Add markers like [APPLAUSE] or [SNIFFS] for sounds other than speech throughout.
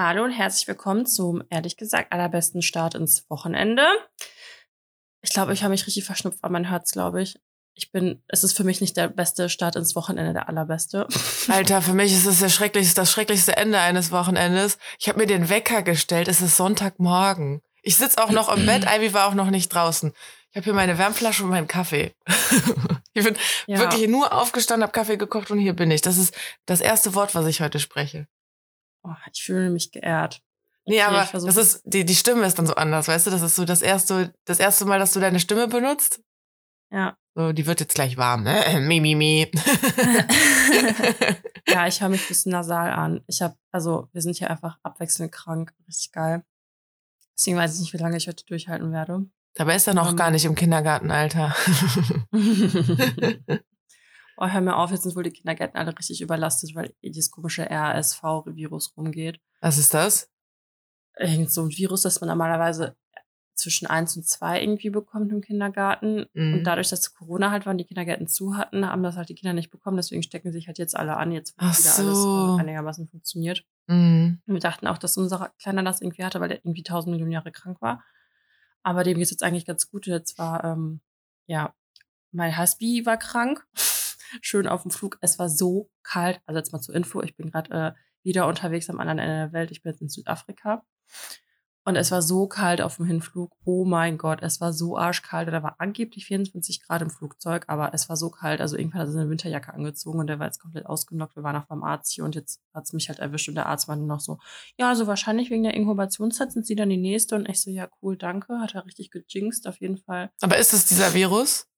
Hallo und herzlich willkommen zum ehrlich gesagt allerbesten Start ins Wochenende. Ich glaube, ich habe mich richtig verschnupft, aber man hört es, glaube ich. Ich bin, es ist für mich nicht der beste Start ins Wochenende, der allerbeste. [LAUGHS] Alter, für mich ist es der schrecklichste, das schrecklichste Ende eines Wochenendes. Ich habe mir den Wecker gestellt, es ist Sonntagmorgen. Ich sitze auch noch im Bett, [CLEARS THROAT] Ivy war auch noch nicht draußen. Ich habe hier meine Wärmflasche und meinen Kaffee. [LAUGHS] ich bin Ja. wirklich nur aufgestanden, habe Kaffee gekocht und hier bin ich. Das ist das erste Wort, was ich heute spreche. Oh, ich fühle mich geehrt. Nee, aber das ist, die, die Stimme ist dann so anders, weißt du? Das ist so das erste, das erste Mal, dass du deine Stimme benutzt. Ja. So, die wird jetzt gleich warm, ne? [LAUGHS] Mi, mi, mi. [LAUGHS] ja, [LAUGHS] ich höre mich ein bisschen nasal an. Ich habe, also wir sind hier einfach abwechselnd krank. Richtig geil. Deswegen weiß ich nicht, wie lange ich heute durchhalten werde. Dabei ist er noch Ähm. gar nicht im Kindergartenalter. Oh, hör mir auf, jetzt sind wohl die Kindergärten alle richtig überlastet, weil eh dieses komische RSV-Virus rumgeht. Was ist das? Irgend so ein Virus, das man normalerweise zwischen eins und zwei irgendwie bekommt im Kindergarten. Mhm. Und dadurch, dass Corona halt war und die Kindergärten zu hatten, haben das halt die Kinder nicht bekommen. Deswegen stecken sich halt jetzt alle an, jetzt wo wieder so. alles äh, einigermaßen funktioniert. Mhm. Und wir dachten auch, dass unser Kleiner das irgendwie hatte, weil der irgendwie tausend Millionen Jahre krank war. Aber dem geht's jetzt eigentlich ganz gut. Jetzt war, ähm, ja, mein Husby war krank. Schön auf dem Flug. Es war so kalt. Also jetzt mal zur Info. Ich bin gerade äh, wieder unterwegs am anderen Ende der Welt. Ich bin jetzt in Südafrika. Und es war so kalt auf dem Hinflug. Oh mein Gott, es war so arschkalt. Da war angeblich 24 Grad im Flugzeug, aber es war so kalt. Also irgendwann hat er seine Winterjacke angezogen und der war jetzt komplett ausgenockt. Wir waren auch beim Arzt hier und jetzt hat's mich halt erwischt und der Arzt war nur noch so, ja, also wahrscheinlich wegen der Inkubationszeit sind sie dann die nächste. Und ich so, ja, cool, danke. Hat er richtig gejinxt, auf jeden Fall. Aber ist es dieser Virus?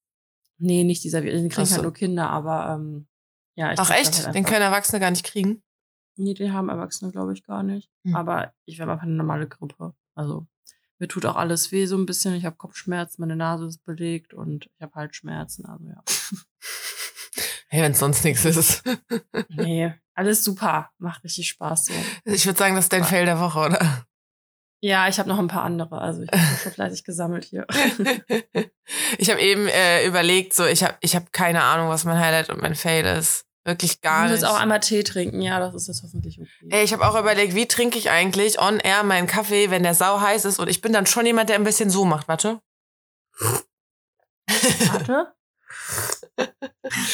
Nee, nicht dieser, den kriegen Ach so. halt nur Kinder, aber ähm, ja. Ich Ach echt? halt Den können Erwachsene gar nicht kriegen? Nee, den haben Erwachsene, glaube ich, gar nicht. Hm. Aber ich habe einfach eine normale Grippe. Also mir tut auch alles weh so ein bisschen. Ich habe Kopfschmerzen, meine Nase ist belegt und ich habe Halsschmerzen. Also ja. [LAUGHS] Hey, wenn es sonst nichts ist. Nee, alles super. Macht richtig Spaß so. Ich würde sagen, das ist dein Fail der Woche, oder? Ja, ich habe noch ein paar andere. Also ich habe schon fleißig gesammelt hier. [LAUGHS] ich habe eben äh, überlegt, so ich habe ich hab keine Ahnung, was mein Highlight und mein Fail ist. Wirklich gar nicht. jetzt auch einmal Tee trinken. Ja, das ist jetzt hoffentlich okay. Ey, ich habe auch überlegt, wie trinke ich eigentlich on air meinen Kaffee, wenn der sau heiß ist und ich bin dann schon jemand, der ein bisschen so macht, warte. Warte. [LAUGHS]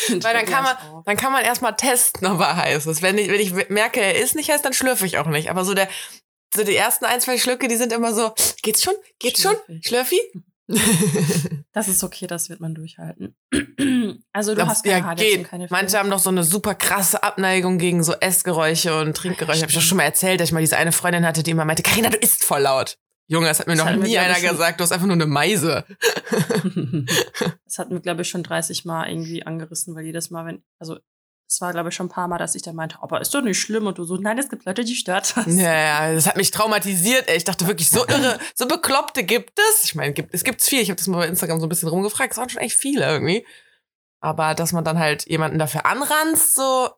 Weil dann kann man, dann kann man erstmal testen, ob er heiß ist. Wenn ich, wenn ich merke, er ist nicht heiß, dann schlürfe ich auch nicht. Aber so der, so die ersten ein, zwei Schlücke, die sind immer so, geht's schon? Geht's schon? Schlürfig. Schlürfi? [LAUGHS] Das ist okay, das wird man durchhalten. [CLEARS THROAT] Also du Das- hast keine ja, geht. keine Manche Fails. haben doch so eine super krasse Abneigung gegen so Essgeräusche und Trinkgeräusche. Hab ich doch schon mal erzählt, dass ich mal diese eine Freundin hatte, die immer meinte, Carina, du isst voll laut. Junge, das hat mir Das noch wir, nie glaub einer schon. gesagt. Du hast einfach nur eine Meise. [LAUGHS] [LAUGHS] Das hat mir, glaube ich, schon 30 Mal irgendwie angerissen, weil jedes Mal, wenn, also es war, glaube ich, schon ein paar Mal, dass ich dann meinte, aber ist doch nicht schlimm und du so, nein, es gibt Leute, die stört das. Ja, ja, das hat mich traumatisiert. Ey. Ich dachte wirklich, so irre, so Bekloppte gibt es. Ich meine, gibt, es gibt's viel. Ich habe das mal bei Instagram so ein bisschen rumgefragt. Es waren schon echt viele irgendwie. Aber dass man dann halt jemanden dafür anranzt, so,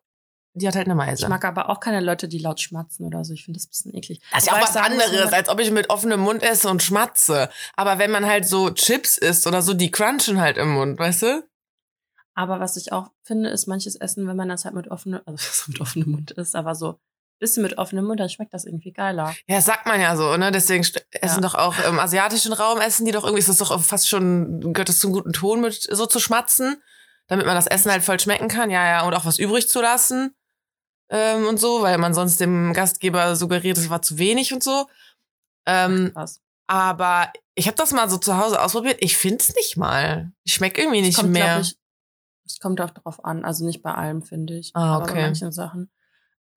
die hat halt eine Meise. Ich mag aber auch keine Leute, die laut schmatzen oder so. Ich finde das ein bisschen eklig. Das ist ja auch was anderes, als ob ich mit offenem Mund esse und schmatze. Aber wenn man halt so Chips isst oder so, die crunchen halt im Mund, weißt du? Aber was ich auch finde, ist manches Essen, wenn man das halt mit offenem, also [LAUGHS] mit offenem Mund isst, aber so ein bisschen mit offenem Mund, dann schmeckt das irgendwie geiler. Ja, sagt man ja so, ne? Deswegen essen Ja. doch auch im asiatischen Raum essen die doch irgendwie, ist das doch fast schon, gehört das zum guten Ton mit so zu schmatzen, damit man das Essen halt voll schmecken kann, ja, ja, und auch was übrig zu lassen ähm, und so, weil man sonst dem Gastgeber suggeriert, es war zu wenig und so. Ähm, Was? aber ich habe das mal so zu Hause ausprobiert, ich find's nicht mal. Ich schmeck irgendwie nicht kommt, mehr. ich, es kommt auch drauf an. Also nicht bei allem, finde ich. Ah, Aber okay. bei manchen Sachen.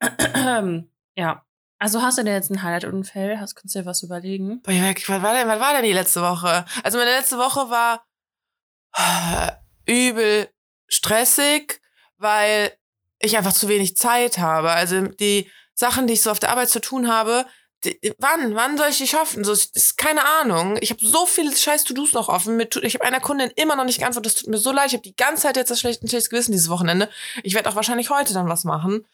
[CLEARS THROAT] ja. Also hast du dir jetzt ein Highlight und ein Fail? Hast, kannst du dir was überlegen? Boah, was war denn, was war denn die letzte Woche? Also meine letzte Woche war äh, übel stressig, weil ich einfach zu wenig Zeit habe. Also die Sachen, die ich so auf der Arbeit zu tun habe, wann, wann soll ich die schaffen? So, ist keine Ahnung. Ich habe so viele scheiß To-Dos noch offen. Ich habe einer Kundin immer noch nicht geantwortet. Das tut mir so leid. Ich habe die ganze Zeit jetzt das schlechte, schlechtes Gewissen dieses Wochenende. Ich werde auch wahrscheinlich heute dann was machen.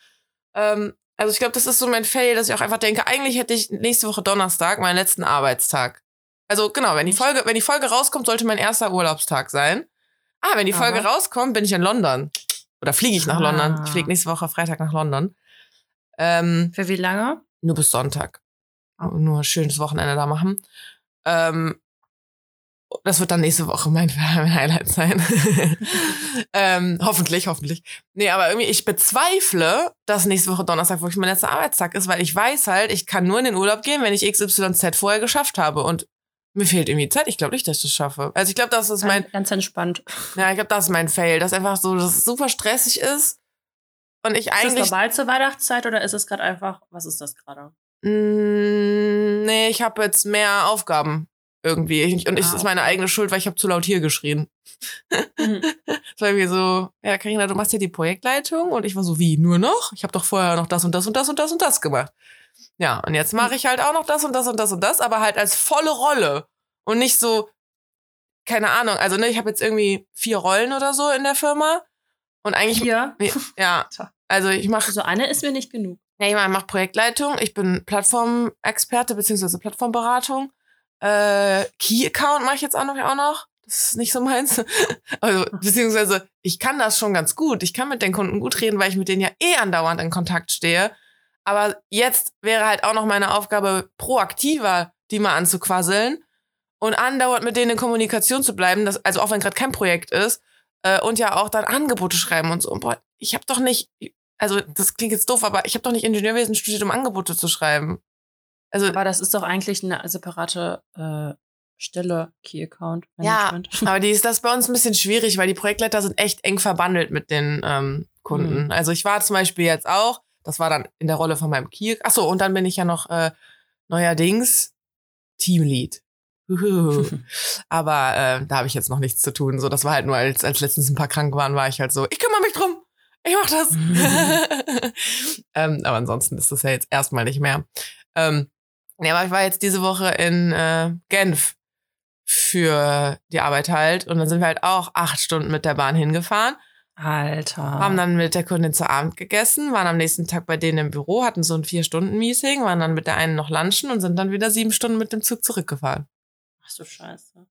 Ähm, also ich glaube, das ist so mein Fail, dass ich auch einfach denke, eigentlich hätte ich nächste Woche Donnerstag meinen letzten Arbeitstag. Also genau, wenn die Folge, wenn die Folge rauskommt, sollte mein erster Urlaubstag sein. Ah, wenn die Aber- Folge rauskommt, bin ich in London. Oder fliege ich nach Ah. London. Ich fliege nächste Woche Freitag nach London. Ähm, Für wie lange? nur bis Sonntag. Nur ein schönes Wochenende da machen. Ähm, das wird dann nächste Woche mein, [LAUGHS] mein Highlight sein. [LAUGHS] ähm, hoffentlich, hoffentlich. Nee, aber irgendwie, ich bezweifle, dass nächste Woche Donnerstag wirklich mein letzter Arbeitstag ist, weil ich weiß halt, ich kann nur in den Urlaub gehen, wenn ich XYZ vorher geschafft habe. Und mir fehlt irgendwie Zeit. Ich glaube nicht, dass ich das schaffe. Also ich glaube, das ist mein. Ganz entspannt. Ja, ich glaube, das ist mein Fail. Dass einfach so, dass es super stressig ist. Und ich eigentlich. Ist das normal zur Weihnachtszeit oder ist es gerade einfach, was ist das gerade? Mm, nee, ich habe jetzt mehr Aufgaben irgendwie. Ich, und es Ah, ist meine eigene Schuld, weil ich habe zu laut hier geschrien. Mhm. [LAUGHS] Es war irgendwie so, ja, Karina, du machst ja die Projektleitung und ich war so, wie, nur noch? Ich habe doch vorher noch das und das und das und das und das gemacht. Ja, und jetzt mache ich halt auch noch das und das und das und das, aber halt als volle Rolle und nicht so, keine Ahnung, also ne, ich habe jetzt irgendwie vier Rollen oder so in der Firma und eigentlich, Hier. ja, [LAUGHS] also ich mache So eine ist mir nicht genug. Ja, ich mach- mach Projektleitung, ich bin Plattformexperte beziehungsweise Plattformberatung. Äh, Key Account mache ich jetzt auch noch, auch noch. Das ist nicht so meins. [LAUGHS] Also, beziehungsweise, ich kann das schon ganz gut. Ich kann mit den Kunden gut reden, weil ich mit denen ja eh andauernd in Kontakt stehe. Aber jetzt wäre halt auch noch meine Aufgabe, proaktiver die mal anzuquasseln und andauernd mit denen in Kommunikation zu bleiben, das, also auch wenn gerade kein Projekt ist, äh, und ja auch dann Angebote schreiben und so. Und boah, ich habe doch nicht, also das klingt jetzt doof, aber ich habe doch nicht Ingenieurwesen studiert, um Angebote zu schreiben. Also Aber das ist doch eigentlich eine separate äh, Stelle, Key Account Ja, Management. [LAUGHS] aber die ist das bei uns ein bisschen schwierig, weil die Projektleiter sind echt eng verbandelt mit den ähm, Kunden. Mhm. Also ich war zum Beispiel jetzt auch, das war dann in der Rolle von meinem Key. Ach so, und dann bin ich ja noch äh, neuerdings Teamlead. [LAUGHS] [LAUGHS] Aber äh, da habe ich jetzt noch nichts zu tun. So, das war halt nur als als letztens ein paar krank waren, war ich halt so, ich kümmere mich drum. Ich mach das. [LAUGHS] [LAUGHS] ähm, aber ansonsten ist das ja jetzt erstmal nicht mehr. Ähm, ja, aber ich war jetzt diese Woche in äh, Genf für die Arbeit halt. Und dann sind wir halt auch acht Stunden mit der Bahn hingefahren, Alter. haben dann mit der Kundin zu Abend gegessen, waren am nächsten Tag bei denen im Büro, hatten so ein Vier-Stunden-Meeting, waren dann mit der einen noch lunchen und sind dann wieder sieben Stunden mit dem Zug zurückgefahren. Ach du Scheiße.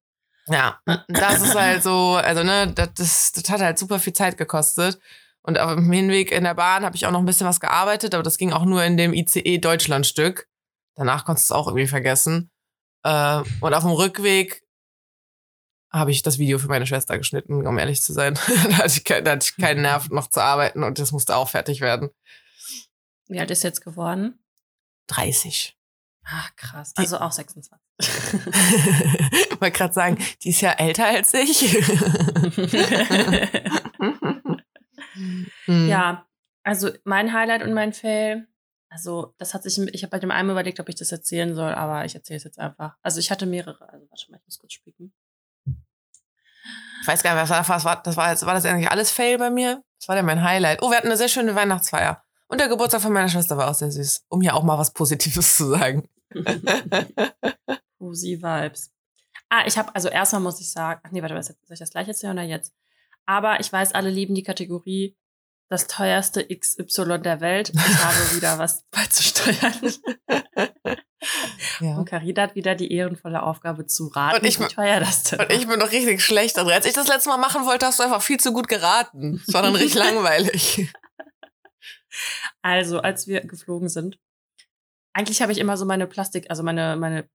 Ja, das ist halt so, also ne, das, das hat halt super viel Zeit gekostet. Und auf dem Hinweg in der Bahn habe ich auch noch ein bisschen was gearbeitet, aber das ging auch nur in dem ICE Deutschlandstück. Danach konntest du es auch irgendwie vergessen. Äh, und auf dem Rückweg habe ich das Video für meine Schwester geschnitten, um ehrlich zu sein. [LAUGHS] da, hatte ich kein, da hatte ich keinen Nerv noch zu arbeiten und das musste auch fertig werden. Wie alt ist jetzt geworden? 30. Ach, krass. Die- Also auch 26. [LAUGHS] Ich wollte gerade sagen, die ist ja älter als ich. [LAUGHS] Hm. ja, also mein Highlight und mein Fail. Also, das hat sich, ich habe bei dem einen überlegt, ob ich das erzählen soll, aber ich erzähle es jetzt einfach. Also, ich hatte mehrere. Also, warte mal, ich muss kurz spicken. Ich weiß gar nicht, was war, was war, das war, jetzt, war das eigentlich alles Fail bei mir? Das war ja mein Highlight. Oh, wir hatten eine sehr schöne Weihnachtsfeier. Und der Geburtstag von meiner Schwester war auch sehr süß, um hier auch mal was Positives [LAUGHS] zu sagen. [LAUGHS] Pussy Vibes. Ah, ich habe, also erstmal muss ich sagen, ach nee, warte, was, soll ich das gleich erzählen oder jetzt? Aber ich weiß, alle lieben die Kategorie das teuerste XY der Welt. Ich habe [LAUGHS] wieder was beizusteuern. [LAUGHS] Ja. Und Carina hat wieder die ehrenvolle Aufgabe zu raten, Und ich- wie teuer das denn Und ich bin noch richtig schlecht darin. Als ich das letzte Mal machen wollte, hast du einfach viel zu gut geraten. Das war dann richtig [LAUGHS] langweilig. Also, als wir geflogen sind, eigentlich habe ich immer so meine Plastik, also meine, meine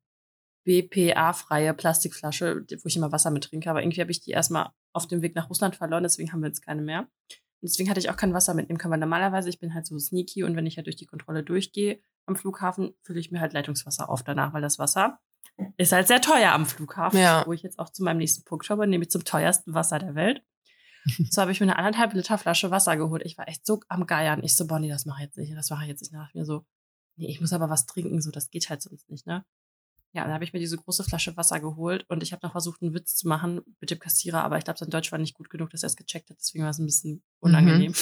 BPA-freie Plastikflasche, wo ich immer Wasser mit trinke, aber irgendwie habe ich die erstmal auf dem Weg nach Russland verloren, deswegen haben wir jetzt keine mehr. Und deswegen hatte ich auch kein Wasser mitnehmen können, weil normalerweise, ich bin halt so sneaky und wenn ich halt durch die Kontrolle durchgehe am Flughafen, fülle ich mir halt Leitungswasser auf danach, weil das Wasser ist halt sehr teuer am Flughafen, Ja. wo ich jetzt auch zu meinem nächsten Punkt komme, nämlich zum teuersten Wasser der Welt. [LAUGHS] So habe ich mir eine anderthalb Liter Flasche Wasser geholt. Ich war echt so am Geiern. Ich so, Bonnie, das mache ich jetzt nicht. Das mache ich jetzt nicht. Ich mir so, nee, ich muss aber was trinken. So, das geht halt sonst nicht, ne? Ja, dann habe ich mir diese große Flasche Wasser geholt und ich habe noch versucht, einen Witz zu machen mit dem Kassierer, aber ich glaube, sein Deutsch war nicht gut genug, dass er es gecheckt hat. Deswegen war es ein bisschen unangenehm.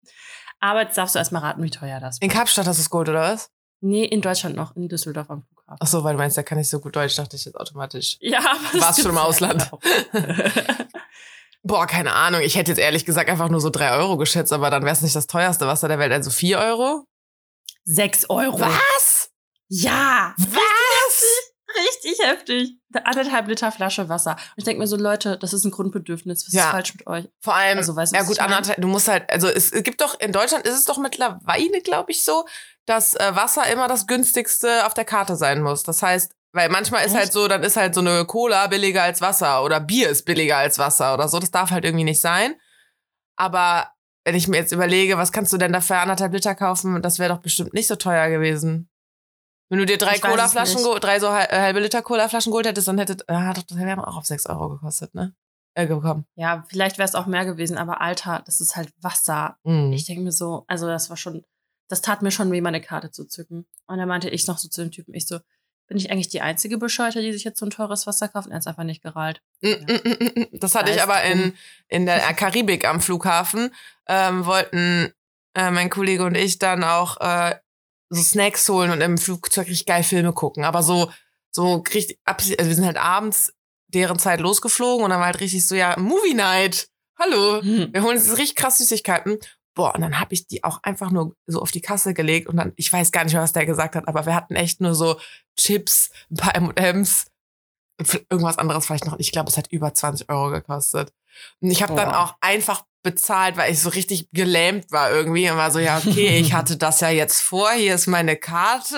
[LAUGHS] aber jetzt darfst du erstmal raten, wie teuer das war. In Kapstadt hast du es geholt, oder was? Nee, in Deutschland noch, in Düsseldorf am Flughafen. Ach so, weil du meinst, der kann nicht so gut Deutsch, dachte ich jetzt automatisch. Ja, aber Warst schon im Ausland? [LAUGHS] Boah, keine Ahnung. Ich hätte jetzt ehrlich gesagt einfach nur so drei Euro geschätzt, aber dann wäre es nicht das teuerste Wasser der Welt. Also vier Euro? Sechs Euro. Was? Ja. Was? Richtig heftig. Eine anderthalb Liter Flasche Wasser. Und ich denke mir so, Leute, das ist ein Grundbedürfnis. Was Ja. ist falsch mit euch? Vor allem, Also, weißt du, ja gut, anderthalb, du musst halt, also es gibt doch, in Deutschland ist es doch mittlerweile, glaube ich, so, dass äh, Wasser immer das günstigste auf der Karte sein muss. Das heißt, weil manchmal ist Echt? halt so, dann ist halt so eine Cola billiger als Wasser oder Bier ist billiger als Wasser oder so. Das darf halt irgendwie nicht sein. Aber wenn ich mir jetzt überlege, was kannst du denn da für anderthalb Liter kaufen, das wäre doch bestimmt nicht so teuer gewesen. Wenn du dir drei Cola-Flaschen, drei so äh, halbe Liter Cola-Flaschen geholt hättest, dann hätte, ah, doch, das wäre auch auf sechs Euro gekostet, ne? Äh, gekommen. Ja, vielleicht wäre es auch mehr gewesen, aber Alter, das ist halt Wasser. Mhm. Ich denke mir so, also das war schon, das tat mir schon weh, meine Karte zu zücken. Und dann meinte ich noch so zu dem Typen, ich so, bin ich eigentlich die einzige Bescheute, die sich jetzt so ein teures Wasser kauft? Und er ist einfach nicht gerallt. Mm, mm, mm, mm, mm. Das hatte ich aber in, in der Karibik am Flughafen. Ähm, wollten äh, mein Kollege und ich dann auch äh, so Snacks holen und im Flugzeug richtig geil Filme gucken. Aber so, so richtig, abs- also wir sind halt abends deren Zeit losgeflogen und dann war halt richtig so, ja, Movie Night. Hallo. Wir holen uns richtig krass Süßigkeiten. Boah, und dann habe ich die auch einfach nur so auf die Kasse gelegt und dann, ich weiß gar nicht mehr, was der gesagt hat, aber wir hatten echt nur so Chips, ein paar M&M's, irgendwas anderes vielleicht noch. Ich glaube, es hat über 20 Euro gekostet. Und ich habe dann auch einfach bezahlt, weil ich so richtig gelähmt war irgendwie und war so, ja, okay, ich hatte das ja jetzt vor, hier ist meine Karte.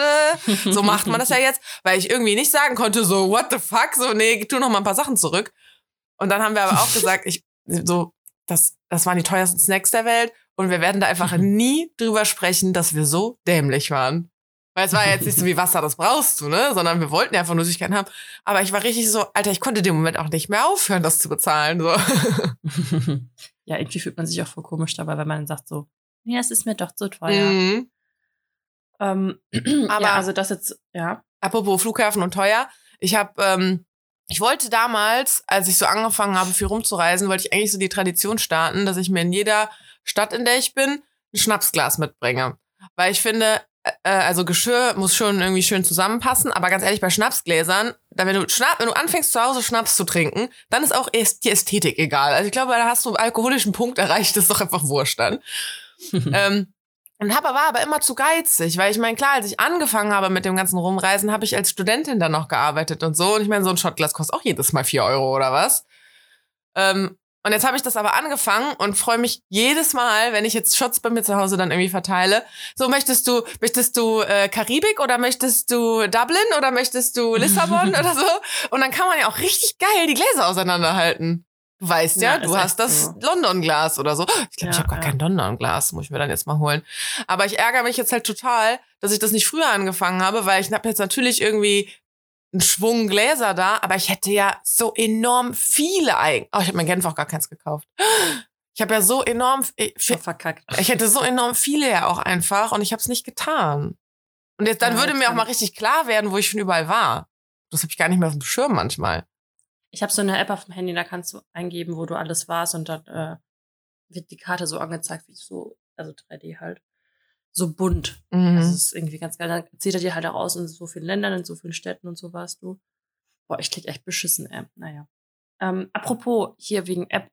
So macht man das ja jetzt, weil ich irgendwie nicht sagen konnte, so, what the fuck, so, nee, tu noch mal ein paar Sachen zurück. Und dann haben wir aber auch gesagt, ich, so, das, das waren die teuersten Snacks der Welt und wir werden da einfach nie drüber sprechen, dass wir so dämlich waren. Weil es war jetzt nicht so wie Wasser, das brauchst du, ne? Sondern wir wollten ja einfach Süßigkeiten haben. Aber ich war richtig so, Alter, ich konnte dem Moment auch nicht mehr aufhören, das zu bezahlen. So. [LAUGHS] ja, irgendwie fühlt man sich auch voll komisch dabei, wenn man sagt so, ja, es ist mir doch zu teuer. Mhm. Ähm, [CLEARS THROAT] Aber- ja, also das jetzt, ja. Apropos Flughafen und teuer. Ich habe, ähm, ich wollte damals, als ich so angefangen habe, viel rumzureisen, wollte ich eigentlich so die Tradition starten, dass ich mir in jeder Stadt, in der ich bin, ein Schnapsglas mitbringe. Weil ich finde, also Geschirr muss schon irgendwie schön zusammenpassen, aber ganz ehrlich, bei Schnapsgläsern, da wenn du Schnapp, wenn du anfängst zu Hause Schnaps zu trinken, dann ist auch die Ästhetik egal. Also ich glaube, da hast du einen alkoholischen Punkt erreicht, das ist doch einfach wurscht dann. [LAUGHS] ähm, und hab, war aber immer zu geizig, weil ich meine, klar, als ich angefangen habe mit dem ganzen Rumreisen, habe ich als Studentin dann noch gearbeitet und so. Und ich meine, so ein Shotglas kostet auch jedes Mal vier Euro oder was. Ähm, und jetzt habe ich das aber angefangen und freue mich jedes Mal, wenn ich jetzt Shots bei mir zu Hause dann irgendwie verteile. So, möchtest du, möchtest du äh, Karibik oder möchtest du Dublin oder möchtest du Lissabon [LAUGHS] oder so? Und dann kann man ja auch richtig geil die Gläser auseinanderhalten. Du weißt ja, Ja, du hast das so. London-Glas oder so. Ich glaube, ich Ja, habe gar ja. kein London-Glas, muss ich mir dann jetzt mal holen. Aber ich ärgere mich jetzt halt total, dass ich das nicht früher angefangen habe, weil ich habe jetzt natürlich irgendwie einen Schwung Gläser da, aber ich hätte ja so enorm viele eigentlich. Oh, ich habe mein Genf auch gar keins gekauft. Ich habe ja so enorm, ich, verkackt. ich hätte so enorm viele ja auch einfach und ich habe es nicht getan. Und jetzt dann Ja, würde mir auch mal richtig klar werden, wo ich schon überall war. Das habe ich gar nicht mehr auf dem Schirm manchmal. Ich habe so eine App auf dem Handy, da kannst du eingeben, wo du alles warst und dann äh, wird die Karte so angezeigt, wie so, also 3D halt. So bunt. Mhm. Also es ist irgendwie ganz geil. Dann zieht er dir halt auch aus, in so vielen Ländern, in so vielen Städten und so warst du. Boah, ich krieg echt beschissen App. Naja. Ähm, apropos, hier wegen App,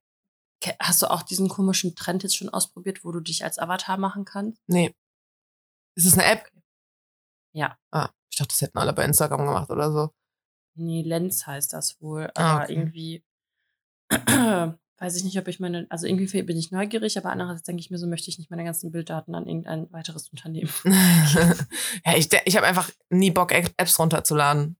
hast du auch diesen komischen Trend jetzt schon ausprobiert, wo du dich als Avatar machen kannst? nee. Ist es eine App? Ja. Ah, ich dachte, das hätten alle bei Instagram gemacht oder so. Nee, Lens heißt das wohl. Ah, Aber okay. irgendwie [CLEARS THROAT] weiß ich nicht, ob ich meine, also irgendwie bin ich neugierig, aber andererseits denke ich mir so, möchte ich nicht meine ganzen Bilddaten an irgendein weiteres Unternehmen. [LAUGHS] [LAUGHS] ja, ich, ich habe einfach nie Bock, App- Apps runterzuladen.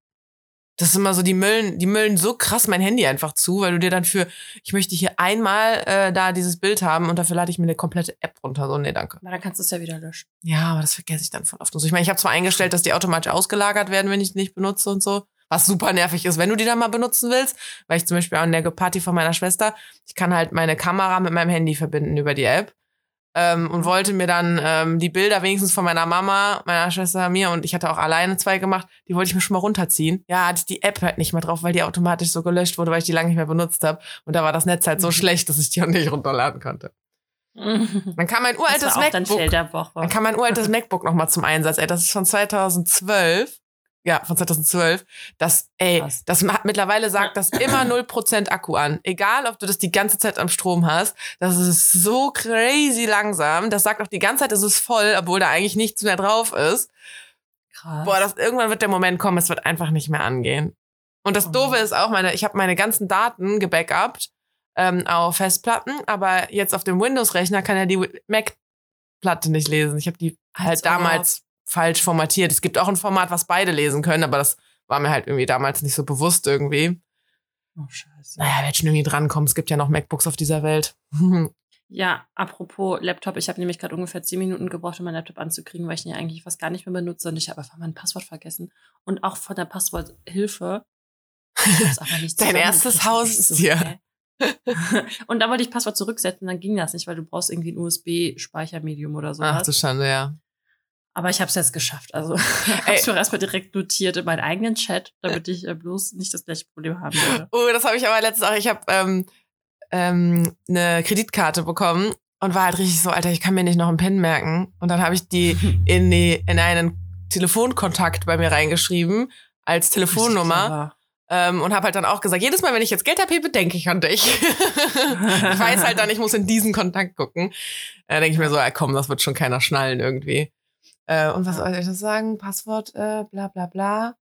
Das ist immer so, die müllen, die müllen so krass mein Handy einfach zu, weil du dir dann für, ich möchte hier einmal äh, da dieses Bild haben und dafür lade ich mir eine komplette App runter. So, nee, danke. Aber dann kannst du es ja wieder löschen. Ja, aber das vergesse ich dann voll oft. Und so. Ich meine, ich habe zwar eingestellt, dass die automatisch ausgelagert werden, wenn ich die nicht benutze und so. Was super nervig ist, wenn du die dann mal benutzen willst. Weil ich zum Beispiel an der Party von meiner Schwester, ich kann halt meine Kamera mit meinem Handy verbinden über die App. Ähm, und wollte mir dann ähm, die Bilder wenigstens von meiner Mama, meiner Schwester, mir und ich hatte auch alleine zwei gemacht, die wollte ich mir schon mal runterziehen. Ja, hatte ich die App halt nicht mehr drauf, weil die automatisch so gelöscht wurde, weil ich die lange nicht mehr benutzt habe. Und da war das Netz halt so Mhm. schlecht, dass ich die auch nicht runterladen konnte. [LAUGHS] Dann kam mein uraltes auch MacBook. Woche. Dann kam mein uraltes MacBook nochmal zum Einsatz. Ey, das ist von 2012. Ja, von 2012. Das, ey, Krass. das hat mittlerweile sagt das immer 0% Akku an. Egal, ob du das die ganze Zeit am Strom hast. Das ist so crazy langsam. Das sagt auch die ganze Zeit, es ist voll, obwohl da eigentlich nichts mehr drauf ist. Krass. Boah, das, irgendwann wird der Moment kommen, es wird einfach nicht mehr angehen. Und das Oh. Doofe ist auch, meine, ich habe meine ganzen Daten gebackupt ähm, auf Festplatten, aber jetzt auf dem Windows-Rechner kann er die Mac-Platte nicht lesen. Ich habe die halt Als damals falsch formatiert. Es gibt auch ein Format, was beide lesen können, aber das war mir halt irgendwie damals nicht so bewusst irgendwie. Oh, scheiße. Naja, werd schon irgendwie drankommen. Es gibt ja noch MacBooks auf dieser Welt. [LAUGHS] Ja, apropos Laptop, ich habe nämlich gerade ungefähr zehn Minuten gebraucht, um meinen Laptop anzukriegen, weil ich ihn ja eigentlich fast gar nicht mehr benutze und ich habe einfach mein Passwort vergessen. Und auch von der Passworthilfe. [LAUGHS] Dein erstes Haus so, ist hier. hä? [LAUGHS] und da wollte ich Passwort zurücksetzen, dann ging das nicht, weil du brauchst irgendwie ein USB-Speichermedium oder Ach sowas. du Schande, ja. Aber ich habe es jetzt geschafft. Also habe [LAUGHS] ich mir erstmal direkt notiert in meinen eigenen Chat, damit ich äh, bloß nicht das gleiche Problem haben würde. [LAUGHS] Oh, das habe ich aber letztens auch. Ich habe ähm, ähm, eine Kreditkarte bekommen und war halt richtig so, Alter, ich kann mir nicht noch einen PIN merken. Und dann habe ich die [LAUGHS] in, die in einen Telefonkontakt bei mir reingeschrieben als Telefonnummer ähm, und habe halt dann auch gesagt, jedes Mal, wenn ich jetzt Geld abhebe, denke ich an dich. ich weiß halt dann, ich muss in diesen Kontakt gucken. Da denke ich mir so, ja, komm, das wird schon keiner schnallen irgendwie. Äh, und was soll ich das sagen? Passwort, äh, bla bla bla.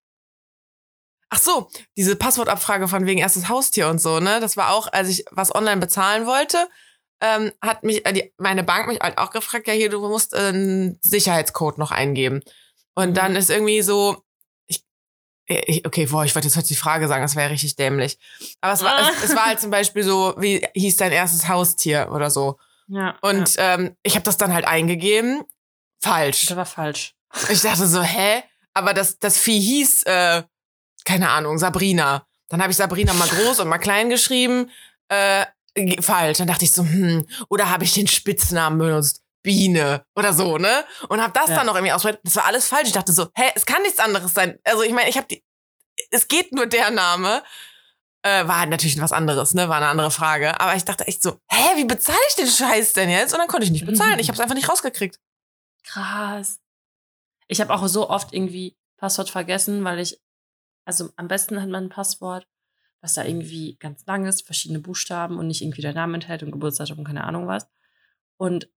Ach so, diese Passwortabfrage von wegen erstes Haustier und so, ne? Das war auch, als ich was online bezahlen wollte, ähm, hat mich äh, die, meine Bank mich halt auch gefragt, ja hier, du musst äh, einen Sicherheitscode noch eingeben. Und Mhm. dann ist irgendwie so, ich, ich okay, boah, ich wollte jetzt heute die Frage sagen, das wäre richtig dämlich. Aber es war, es, es war halt zum Beispiel so, wie hieß dein erstes Haustier oder so. Ja. Und ähm, ich habe das dann halt eingegeben. Falsch. das war falsch. [LAUGHS] Ich dachte so, hä? Aber das, das Vieh hieß, äh, keine Ahnung, Sabrina. Dann habe ich Sabrina mal groß und mal klein geschrieben. Äh, falsch. Dann dachte ich so, hm, oder habe ich den Spitznamen benutzt? Biene oder so, ne? Und habe das Ja. dann noch irgendwie ausprobiert. Das war alles falsch. Ich dachte so, hä, es kann nichts anderes sein. Also ich meine, ich habe die, es geht nur der Name. Äh, war halt natürlich was anderes, ne? War eine andere Frage. Aber ich dachte echt so, hä, wie bezahle ich den Scheiß denn jetzt? Und dann konnte ich nicht bezahlen. Ich habe es einfach nicht rausgekriegt. Krass. Ich habe auch so oft irgendwie Passwort vergessen, weil ich, also am besten hat man ein Passwort, was da irgendwie ganz lang ist, verschiedene Buchstaben und nicht irgendwie der Name enthält und Geburtsdatum und keine Ahnung was. Und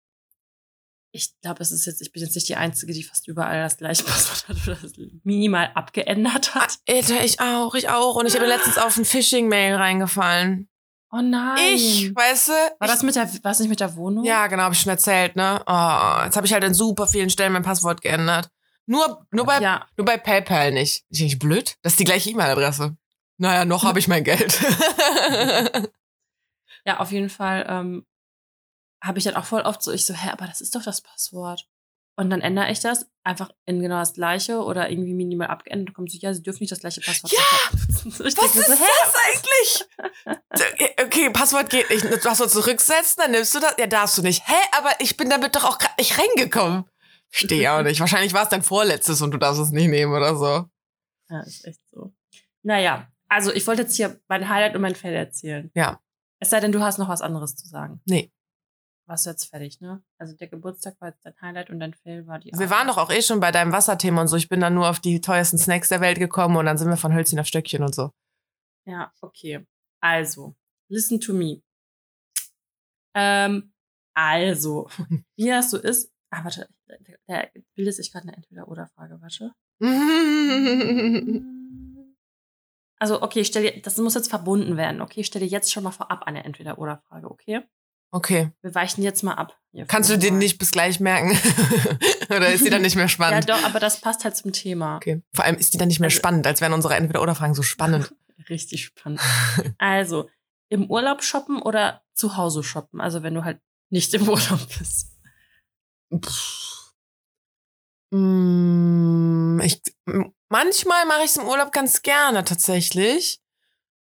ich glaube, es ist jetzt, ich bin jetzt nicht die Einzige, die fast überall das gleiche [LAUGHS] Passwort hat oder das minimal abgeändert hat. Alter, ich auch, ich auch. Und ich habe letztens auf ein Phishing-Mail reingefallen. Oh nein. Ich, weißt du? War ich, das mit der, war das nicht mit der Wohnung? Ja, genau, habe ich schon erzählt, ne? Oh, jetzt habe ich halt in super vielen Stellen mein Passwort geändert. Nur, nur, bei, Ja, nur bei PayPal nicht. Ist nicht blöd? Das ist die gleiche E-Mail-Adresse. Naja, noch habe ich mein Geld. [LAUGHS] ja, auf jeden Fall ähm, habe ich dann auch voll oft so, ich so, hä, aber das ist doch das Passwort. Und dann ändere ich das einfach in genau das gleiche oder irgendwie minimal abgeändert und kommt so, ja, sie dürfen nicht das gleiche Passwort Ja! [LAUGHS] Was ist so, das eigentlich? Okay, Passwort geht nicht. Das Passwort zurücksetzen, dann nimmst du das. Ja, darfst du nicht. Hä, aber ich bin damit doch auch gerade nicht reingekommen. Stehe auch nicht. Wahrscheinlich war es dein vorletztes und du darfst es nicht nehmen oder so. Ja, ist echt so. Naja, also ich wollte jetzt hier mein Highlight und mein Fail erzählen. Ja. Es sei denn, du hast noch was anderes zu sagen. Nee. Warst du jetzt fertig, ne? Also der Geburtstag war jetzt dein Highlight und dein Fail war die Wir waren doch auch eh schon bei deinem Wasserthema und so. Ich bin dann nur auf die teuersten Snacks der Welt gekommen und dann sind wir von Hölzchen auf Stöckchen und so. Ja, okay. Also, listen to me. Ähm, also, [LAUGHS] wie das so ist. Ah, warte, da bildet sich gerade eine Entweder-Oder-Frage, warte. [LAUGHS] Also, okay, ich stelle, das muss jetzt verbunden werden, okay? Ich stelle jetzt schon mal vorab eine Entweder-Oder-Frage, okay? Okay. Wir weichen jetzt mal ab. Kannst du den nicht bis gleich merken? [LAUGHS] Oder ist die dann nicht mehr Ja, spannend? doch, aber das passt halt zum Thema. Okay. Vor allem ist die dann nicht mehr Also- spannend, als wären unsere Entweder-Oder-Fragen so spannend. [LAUGHS] Richtig spannend. Also, im Urlaub shoppen oder zu Hause shoppen? Also, wenn du halt nicht im [LAUGHS] Urlaub bist. Pff. Mm, Ich, manchmal mache ich es im Urlaub ganz gerne tatsächlich.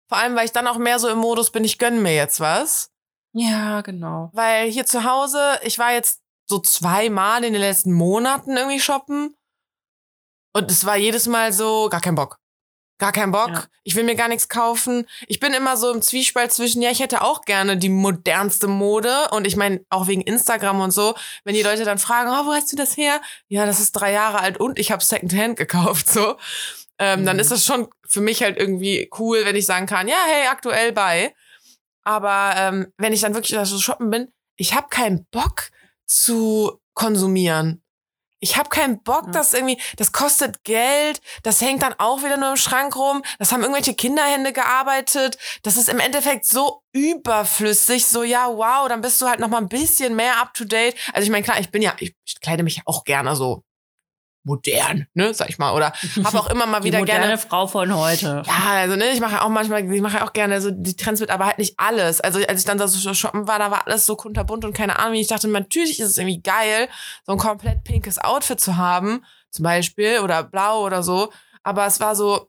Vor allem, weil ich dann auch mehr so im Modus bin, ich gönn mir jetzt was. Ja, genau. Weil hier zu Hause, ich war jetzt so zweimal in den letzten Monaten irgendwie shoppen. Und es war jedes Mal so, gar kein Bock. Gar kein Bock. Ja. Ich will mir gar nichts kaufen. Ich bin immer so im Zwiespalt zwischen, ja, ich hätte auch gerne die modernste Mode. Und ich meine, auch wegen Instagram und so, wenn die Leute dann fragen, oh, wo hast du das her? Ja, das ist drei Jahre alt und ich habe Secondhand gekauft, so. Ähm, Dann Mhm. ist das schon für mich halt irgendwie cool, wenn ich sagen kann, ja, hey, aktuell bei. Aber ähm, wenn ich dann wirklich da so shoppen bin, ich habe keinen Bock zu konsumieren. Ich habe keinen Bock, Ja. dass irgendwie, das kostet Geld, das hängt dann auch wieder nur im Schrank rum, das haben irgendwelche Kinderhände gearbeitet, das ist im Endeffekt so überflüssig, so ja, wow, dann bist du halt noch mal ein bisschen mehr up to date. Also ich meine, klar, ich bin ja, ich, ich kleide mich auch gerne so modern, ne, sag ich mal. Oder habe auch immer mal wieder die moderne gerne. Frau von heute. Ja, also ne, ich mache auch manchmal, ich mache auch gerne so die Trends mit, aber halt nicht alles. Also als ich dann so shoppen war, da war alles so kunterbunt und keine Ahnung, ich dachte, natürlich ist es irgendwie geil, so ein komplett pinkes Outfit zu haben, zum Beispiel, oder blau oder so. Aber es war so,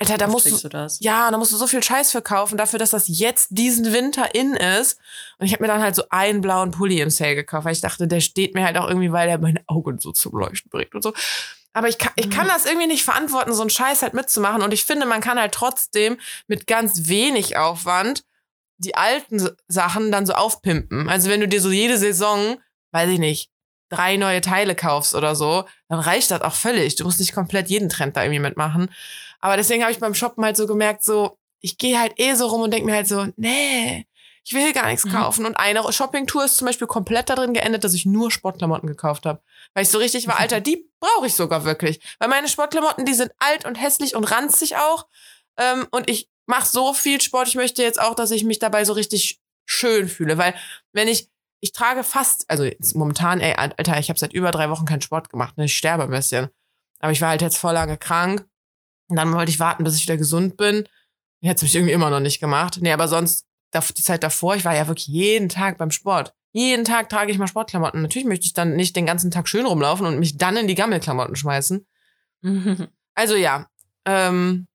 Alter, da musst du, du ja, da musst du so viel Scheiß verkaufen dafür, dass das jetzt diesen Winter in ist. Und ich habe mir dann halt so einen blauen Pulli im Sale gekauft, weil ich dachte, der steht mir halt auch irgendwie, weil der meine Augen so zum Leuchten bringt und so. Aber ich kann, ich kann Mhm. das irgendwie nicht verantworten, so einen Scheiß halt mitzumachen. Und ich finde, man kann halt trotzdem mit ganz wenig Aufwand die alten Sachen dann so aufpimpen. Also wenn du dir so jede Saison, weiß ich nicht, drei neue Teile kaufst oder so, dann reicht das auch völlig. Du musst nicht komplett jeden Trend da irgendwie mitmachen. Aber deswegen habe ich beim Shoppen halt so gemerkt, so, ich gehe halt eh so rum und denke mir halt so, nee, ich will gar nichts Mhm. kaufen. Und eine Shoppingtour ist zum Beispiel komplett darin geendet, dass ich nur Sportklamotten gekauft habe. Weil ich so richtig war, Alter, die brauche ich sogar wirklich. Weil meine Sportklamotten, die sind alt und hässlich und ranzig auch. Ähm, und ich mache so viel Sport, ich möchte jetzt auch, dass ich mich dabei so richtig schön fühle. Weil wenn ich, ich trage fast, also momentan, ey, Alter, ich habe seit über drei Wochen keinen Sport gemacht. Ne? Ich sterbe ein bisschen. Aber ich war halt jetzt voll lange krank. Und dann wollte ich warten, bis ich wieder gesund bin. Jetzt habe ich irgendwie immer noch nicht gemacht. Nee, aber sonst, die Zeit davor, ich war ja wirklich jeden Tag beim Sport. Jeden Tag trage ich mal Sportklamotten. Natürlich möchte ich dann nicht den ganzen Tag schön rumlaufen und mich dann in die Gammelklamotten schmeißen. [LAUGHS] Also ja, ähm,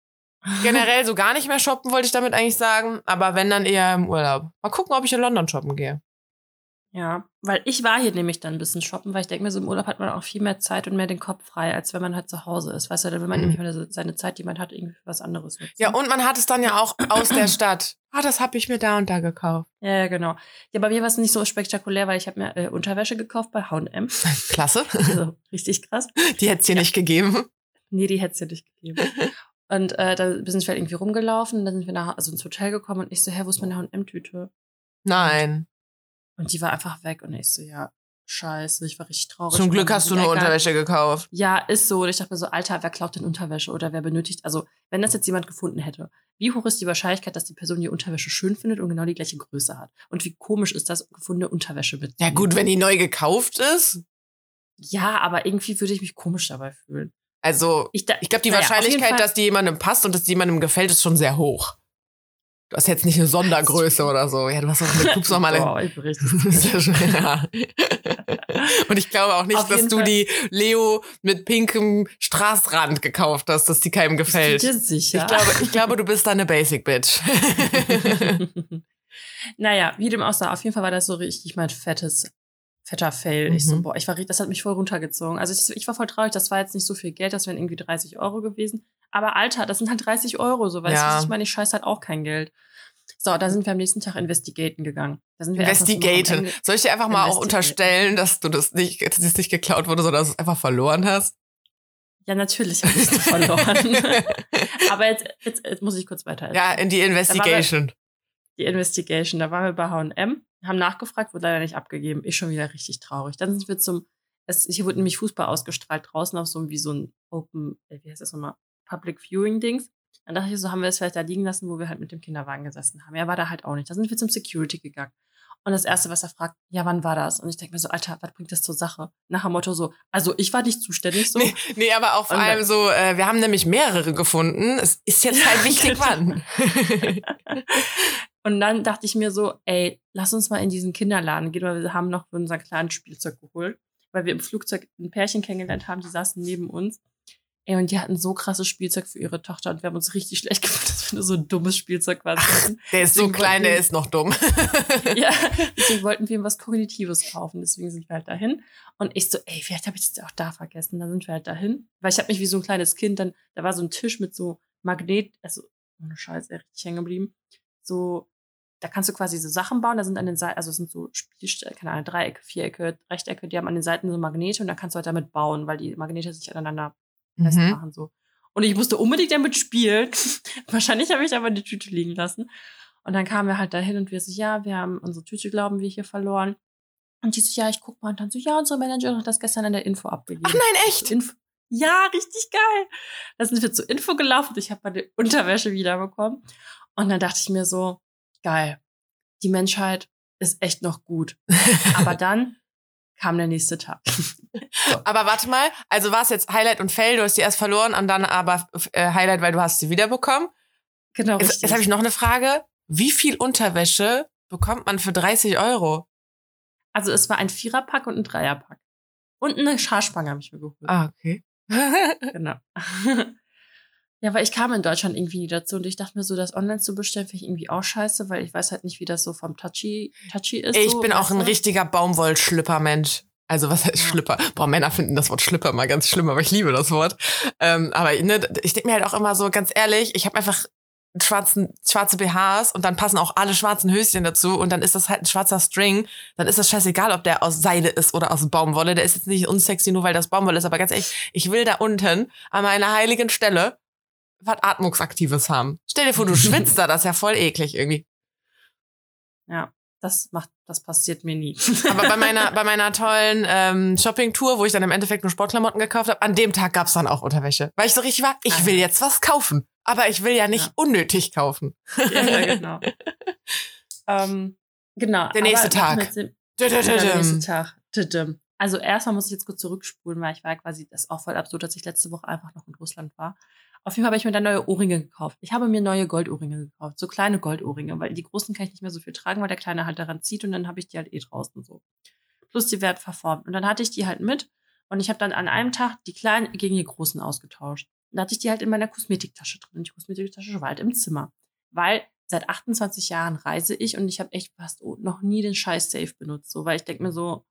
[LAUGHS] generell so gar nicht mehr shoppen wollte ich damit eigentlich sagen, aber wenn dann eher im Urlaub. Mal gucken, ob ich in London shoppen gehe. Ja, weil ich war hier nämlich dann ein bisschen shoppen, weil ich denke mir, so im Urlaub hat man auch viel mehr Zeit und mehr den Kopf frei, als wenn man halt zu Hause ist. Weißt du, dann will man Mhm. nämlich seine Zeit, die man hat, irgendwie für was anderes nutzen. Ja, und man hat es dann ja auch aus der Stadt. Ah, das habe ich mir da und da gekauft. Ja, ja, genau. Ja, bei mir war es nicht so spektakulär, weil ich habe mir äh, Unterwäsche gekauft bei H&M. [LAUGHS] Klasse. [LAUGHS] Also richtig krass. Die hätte es dir nicht gegeben. Nee, die hätte es ja nicht gegeben. [LAUGHS] Und äh, da sind wir halt irgendwie rumgelaufen, dann sind wir nach, also ins Hotel gekommen und ich so, hä, wo ist meine H&M-Tüte? Nein. Und die war einfach weg und ich so, ja, scheiße, ich war richtig traurig. Zum Glück hast du nur Äcker- Unterwäsche gekauft. Ja, ist so. Und ich dachte mir so, Alter, wer klaut denn Unterwäsche oder wer benötigt, also wenn das jetzt jemand gefunden hätte, wie hoch ist die Wahrscheinlichkeit, dass die Person die Unterwäsche schön findet und genau die gleiche Größe hat? Und wie komisch ist das, gefundene Unterwäsche mit? Ja gut, wenn die neu gekauft ist. Ja, aber irgendwie würde ich mich komisch dabei fühlen. Also Ich, ich glaube, die jeden Wahrscheinlichkeit, dass die jemandem passt und dass die jemandem gefällt, ist schon sehr hoch. Du hast jetzt nicht eine Sondergröße oder so. Ja, du hast auch Pups nochmal [LAUGHS] Boah, ich [LAUGHS] ja. [LAUGHS] Und ich glaube auch nicht, Auf dass du Fall. die Leo mit pinkem Straßrand gekauft hast, dass die keinem gefällt. Dir sicher? Ich glaube, ich glaube, du bist da eine Basic Bitch. naja, wie dem auch sei, auf jeden Fall war das so richtig mein fettes, fetter Fail. Ich so, Mhm. boah, ich war, richtig- das hat mich voll runtergezogen. Also ich, ich war voll traurig, das war jetzt nicht so viel Geld, das wären irgendwie 30 Euro gewesen. Aber Alter, das sind halt 30 Euro, so, weißt Ja. du, ich meine, ich scheiß halt auch kein Geld. So, da sind wir am nächsten Tag investigaten gegangen. Da sind wir Investigaten. Soll ich dir einfach mal auch unterstellen, dass du das nicht, dass es nicht geklaut wurde, sondern dass du es einfach verloren hast? Ja, natürlich habe ich es verloren. [LAUGHS] Aber jetzt, jetzt, jetzt muss ich kurz weiter. Ja, in die Investigation. die Investigation. Da waren wir bei H&M, haben nachgefragt, wurde leider nicht abgegeben. Ich schon wieder richtig traurig. Dann sind wir zum, es, hier wurde nämlich Fußball ausgestrahlt draußen auf so einem, wie so ein Open, äh, wie heißt das nochmal, Public Viewing Dings. Dann dachte ich so, haben wir es vielleicht da liegen lassen, wo wir halt mit dem Kinderwagen gesessen haben. Ja, war da halt auch nicht. Da sind wir zum Security gegangen. Und das Erste, was er fragt, ja, wann war das? Und ich denke mir so, Alter, was bringt das zur Sache? Nach dem Motto so, also ich war nicht zuständig so. Nee, nee, aber auch vor allem so, äh, wir haben nämlich mehrere gefunden. Es ist jetzt halt [LAUGHS] wichtig, genau. wann. Und dann dachte ich mir so, ey, lass uns mal in diesen Kinderladen gehen, weil wir haben noch unser kleines Spielzeug geholt, weil wir im Flugzeug ein Pärchen kennengelernt haben, die saßen neben uns. Ey, und die hatten so krasses Spielzeug für ihre Tochter und wir haben uns richtig schlecht [LAUGHS] gefühlt, dass wir nur so ein dummes Spielzeug waren. Der ist so Deswegen klein, wollten der ist noch dumm. [LAUGHS] ja, [LAUGHS] deswegen wollten wir ihm was Kognitives kaufen. Deswegen sind wir halt dahin. Und ich so, ey, vielleicht habe ich das auch da vergessen. Dann sind wir halt dahin. Weil ich habe mich wie so ein kleines Kind, dann, da war so ein Tisch mit so Magnet, also, ohne Scheiß, ey, richtig hängen geblieben. So, da kannst du quasi so Sachen bauen. Da sind an den Seiten, also es sind so Spielstellen, keine Ahnung, Dreiecke, Vierecke, Rechtecke, die haben an den Seiten so Magnete und da kannst du halt damit bauen, weil die Magnete sich aneinander Mhm. festmachen. So. Und ich musste unbedingt damit spielen. [LAUGHS] Wahrscheinlich habe ich aber die Tüte liegen lassen. Und dann kamen wir halt dahin und wir so, ja, wir haben unsere Tüte, glauben wir, hier verloren. Und die so, ja, ich guck mal. Und dann so, ja, unsere Managerin hat das gestern in der Info abgegeben. Ach nein, echt? Info. Ja, richtig geil. Da sind wir zur Info gelaufen und ich habe meine Unterwäsche wiederbekommen. Und dann dachte ich mir so, geil, die Menschheit ist echt noch gut. [LAUGHS] Aber dann kam der nächste Tag. [LAUGHS] Aber warte mal, also war es jetzt Highlight und Fail, du hast die erst verloren und dann aber äh, Highlight, weil du hast sie wiederbekommen. Genau, Jetzt, richtig. jetzt habe ich noch eine Frage. Wie viel Unterwäsche bekommt man für 30 Euro? also es war ein Viererpack und ein Dreierpack. Und eine Schaarspange habe ich mir geholt. Ah, okay. [LAUGHS] Genau. [LAUGHS] ja, weil ich kam in Deutschland irgendwie nie dazu und ich dachte mir so, das online zu bestellen, finde ich irgendwie auch scheiße, weil ich weiß halt nicht, wie das so vom Touchy, Touchy ist. ich so, bin auch ein du? richtiger Baumwollschlüpper-Mensch. Also was heißt Ja. Schlüpper? Boah, Männer finden das Wort Schlüpper mal ganz schlimm, aber ich liebe das Wort. Ähm, aber ne, ich denke mir halt auch immer so, ganz ehrlich, ich habe einfach schwarzen, schwarze BHs und dann passen auch alle schwarzen Höschen dazu und dann ist das halt ein schwarzer String. Dann ist das scheißegal, ob der aus Seide ist oder aus Baumwolle. Der ist jetzt nicht unsexy, nur weil das Baumwolle ist. Aber ganz ehrlich, ich will da unten an meiner heiligen Stelle was Atmungsaktives haben. Stell dir vor, du schwitzt da, [LAUGHS] das ist ja voll eklig irgendwie. Ja, das macht, das passiert mir nie. [LAUGHS] Aber bei meiner, [LAUGHS] bei meiner tollen ähm, Shopping-Tour, wo ich dann im Endeffekt nur Sportklamotten gekauft habe, an dem Tag gab's dann auch Unterwäsche. Weil ich so richtig war, ich Ah. will jetzt was kaufen. Aber ich will ja nicht Ja. unnötig kaufen. ja, genau. ähm, genau. Der nächste Tag. jetzt den- Genau, der nächste Tag. Also erstmal muss ich jetzt kurz zurückspulen, weil ich war quasi, das ist auch voll absurd, dass ich letzte Woche einfach noch in Russland war. Auf jeden Fall habe ich mir dann neue Ohrringe gekauft. Ich habe mir neue Goldohrringe gekauft, so kleine Goldohrringe, weil die großen kann ich nicht mehr so viel tragen, weil der kleine halt daran zieht und dann habe ich die halt eh draußen so. Plus die werden verformt. Und dann hatte ich die halt mit und ich habe dann an einem Tag die kleinen gegen die großen ausgetauscht. Und da hatte ich die halt in meiner Kosmetiktasche drin. Und die Kosmetiktasche war halt im Zimmer. Weil seit 28 Jahren reise ich und ich habe echt fast noch nie den Scheiß Safe benutzt. So, weil ich denke mir so,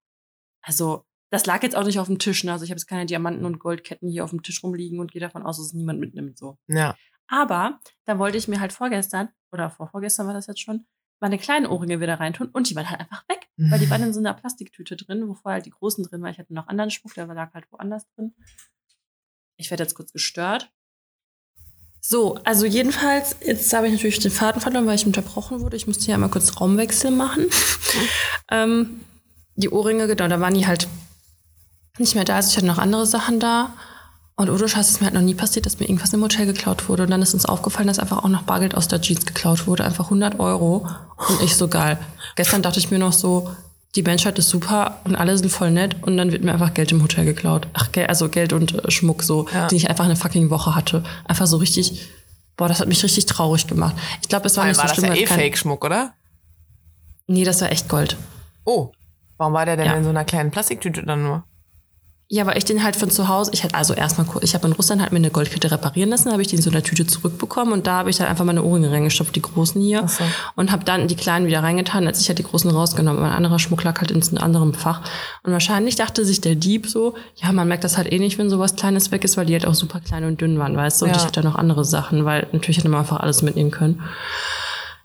also, das lag jetzt auch nicht auf dem Tisch. Ne? Also ich habe jetzt keine Diamanten und Goldketten hier auf dem Tisch rumliegen und gehe davon aus, dass es niemand mitnimmt. So. Ja. Aber da wollte ich mir halt vorgestern, oder vorvorgestern war das jetzt schon, meine kleinen Ohrringe wieder reintun und die waren halt einfach weg. Weil die [LAUGHS] waren in so einer Plastiktüte drin, wo vorher halt die großen drin waren. Ich hatte noch anderen Schmuck, der lag halt woanders drin. Ich werde jetzt kurz gestört. So, also jedenfalls, jetzt habe ich natürlich den Faden verloren, weil ich unterbrochen wurde. Ich musste hier einmal kurz Raumwechsel machen. [LAUGHS] ähm, die Ohrringe, genau, da waren die halt nicht mehr da. Also ich hatte noch andere Sachen da. Und ohne Scheiß ist mir halt noch nie passiert, dass mir irgendwas im Hotel geklaut wurde. Und dann ist uns aufgefallen, dass einfach auch noch Bargeld aus der Jeans geklaut wurde. Einfach 100 Euro. Und ich so geil. Gestern dachte ich mir noch so, die Menschheit ist super und alle sind voll nett. Und dann wird mir einfach Geld im Hotel geklaut. Ach, also Geld und äh, Schmuck so, Ja. den ich einfach eine fucking Woche hatte. Einfach so richtig, boah, das hat mich richtig traurig gemacht. Ich glaube, es war nicht war so das schlimm. ja weil eh es kein- Fake-Schmuck, oder? Nee, das war echt Gold. Oh. Warum war der denn Ja. in so einer kleinen Plastiktüte dann nur? Ja, weil ich den halt von zu Hause, ich hatte also erstmal, ich habe in Russland halt mir eine Goldkette reparieren lassen, habe ich die in so einer Tüte zurückbekommen und da habe ich dann einfach meine Ohrringe reingestopft, die großen hier, Ach so. und habe dann die kleinen wieder reingetan, als ich halt die großen rausgenommen. Mein anderer Schmuck lag halt in einem anderen Fach. Und wahrscheinlich dachte sich der Dieb so, ja, man merkt das halt eh nicht, wenn sowas Kleines weg ist, weil die halt auch super klein und dünn waren, weißt du? Und Ja. ich hatte noch andere Sachen, weil natürlich hätte man einfach alles mitnehmen können.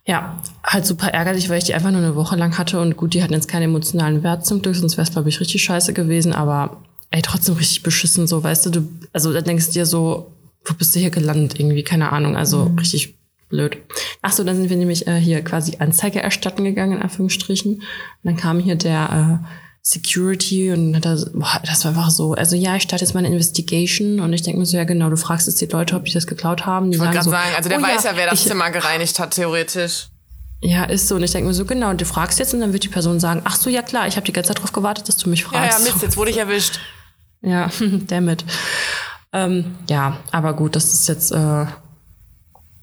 Ja, halt super ärgerlich, weil ich die einfach nur eine Woche lang hatte und gut, die hatten jetzt keinen emotionalen Wert zum Glück, sonst wäre es, glaube ich, richtig scheiße gewesen, aber ey, trotzdem richtig beschissen, so, weißt du, du, also da denkst du dir so, wo bist du hier gelandet irgendwie, keine Ahnung, also richtig blöd. Ach so, dann sind wir nämlich äh, hier quasi Anzeige erstatten gegangen, in Anführungsstrichen. Und dann kam hier der äh, Security und hat da, so- boah, das war einfach so, also ja, ich starte jetzt mal eine Investigation und ich denke mir so, ja genau, du fragst jetzt die Leute, ob die das geklaut haben. Die Ich wollte gerade so, sagen, also der oh weiß ja, wer das ich- Zimmer gereinigt hat, theoretisch. ja, ist so. Und ich denke mir so, genau, du fragst jetzt und dann wird die Person sagen, ach so, ja klar, ich habe die ganze Zeit darauf gewartet, dass du mich Ja, ja, fragst. Mist, jetzt wurde ich erwischt. Ja, [LAUGHS] damit. Ähm, ja, aber gut, das ist jetzt, äh,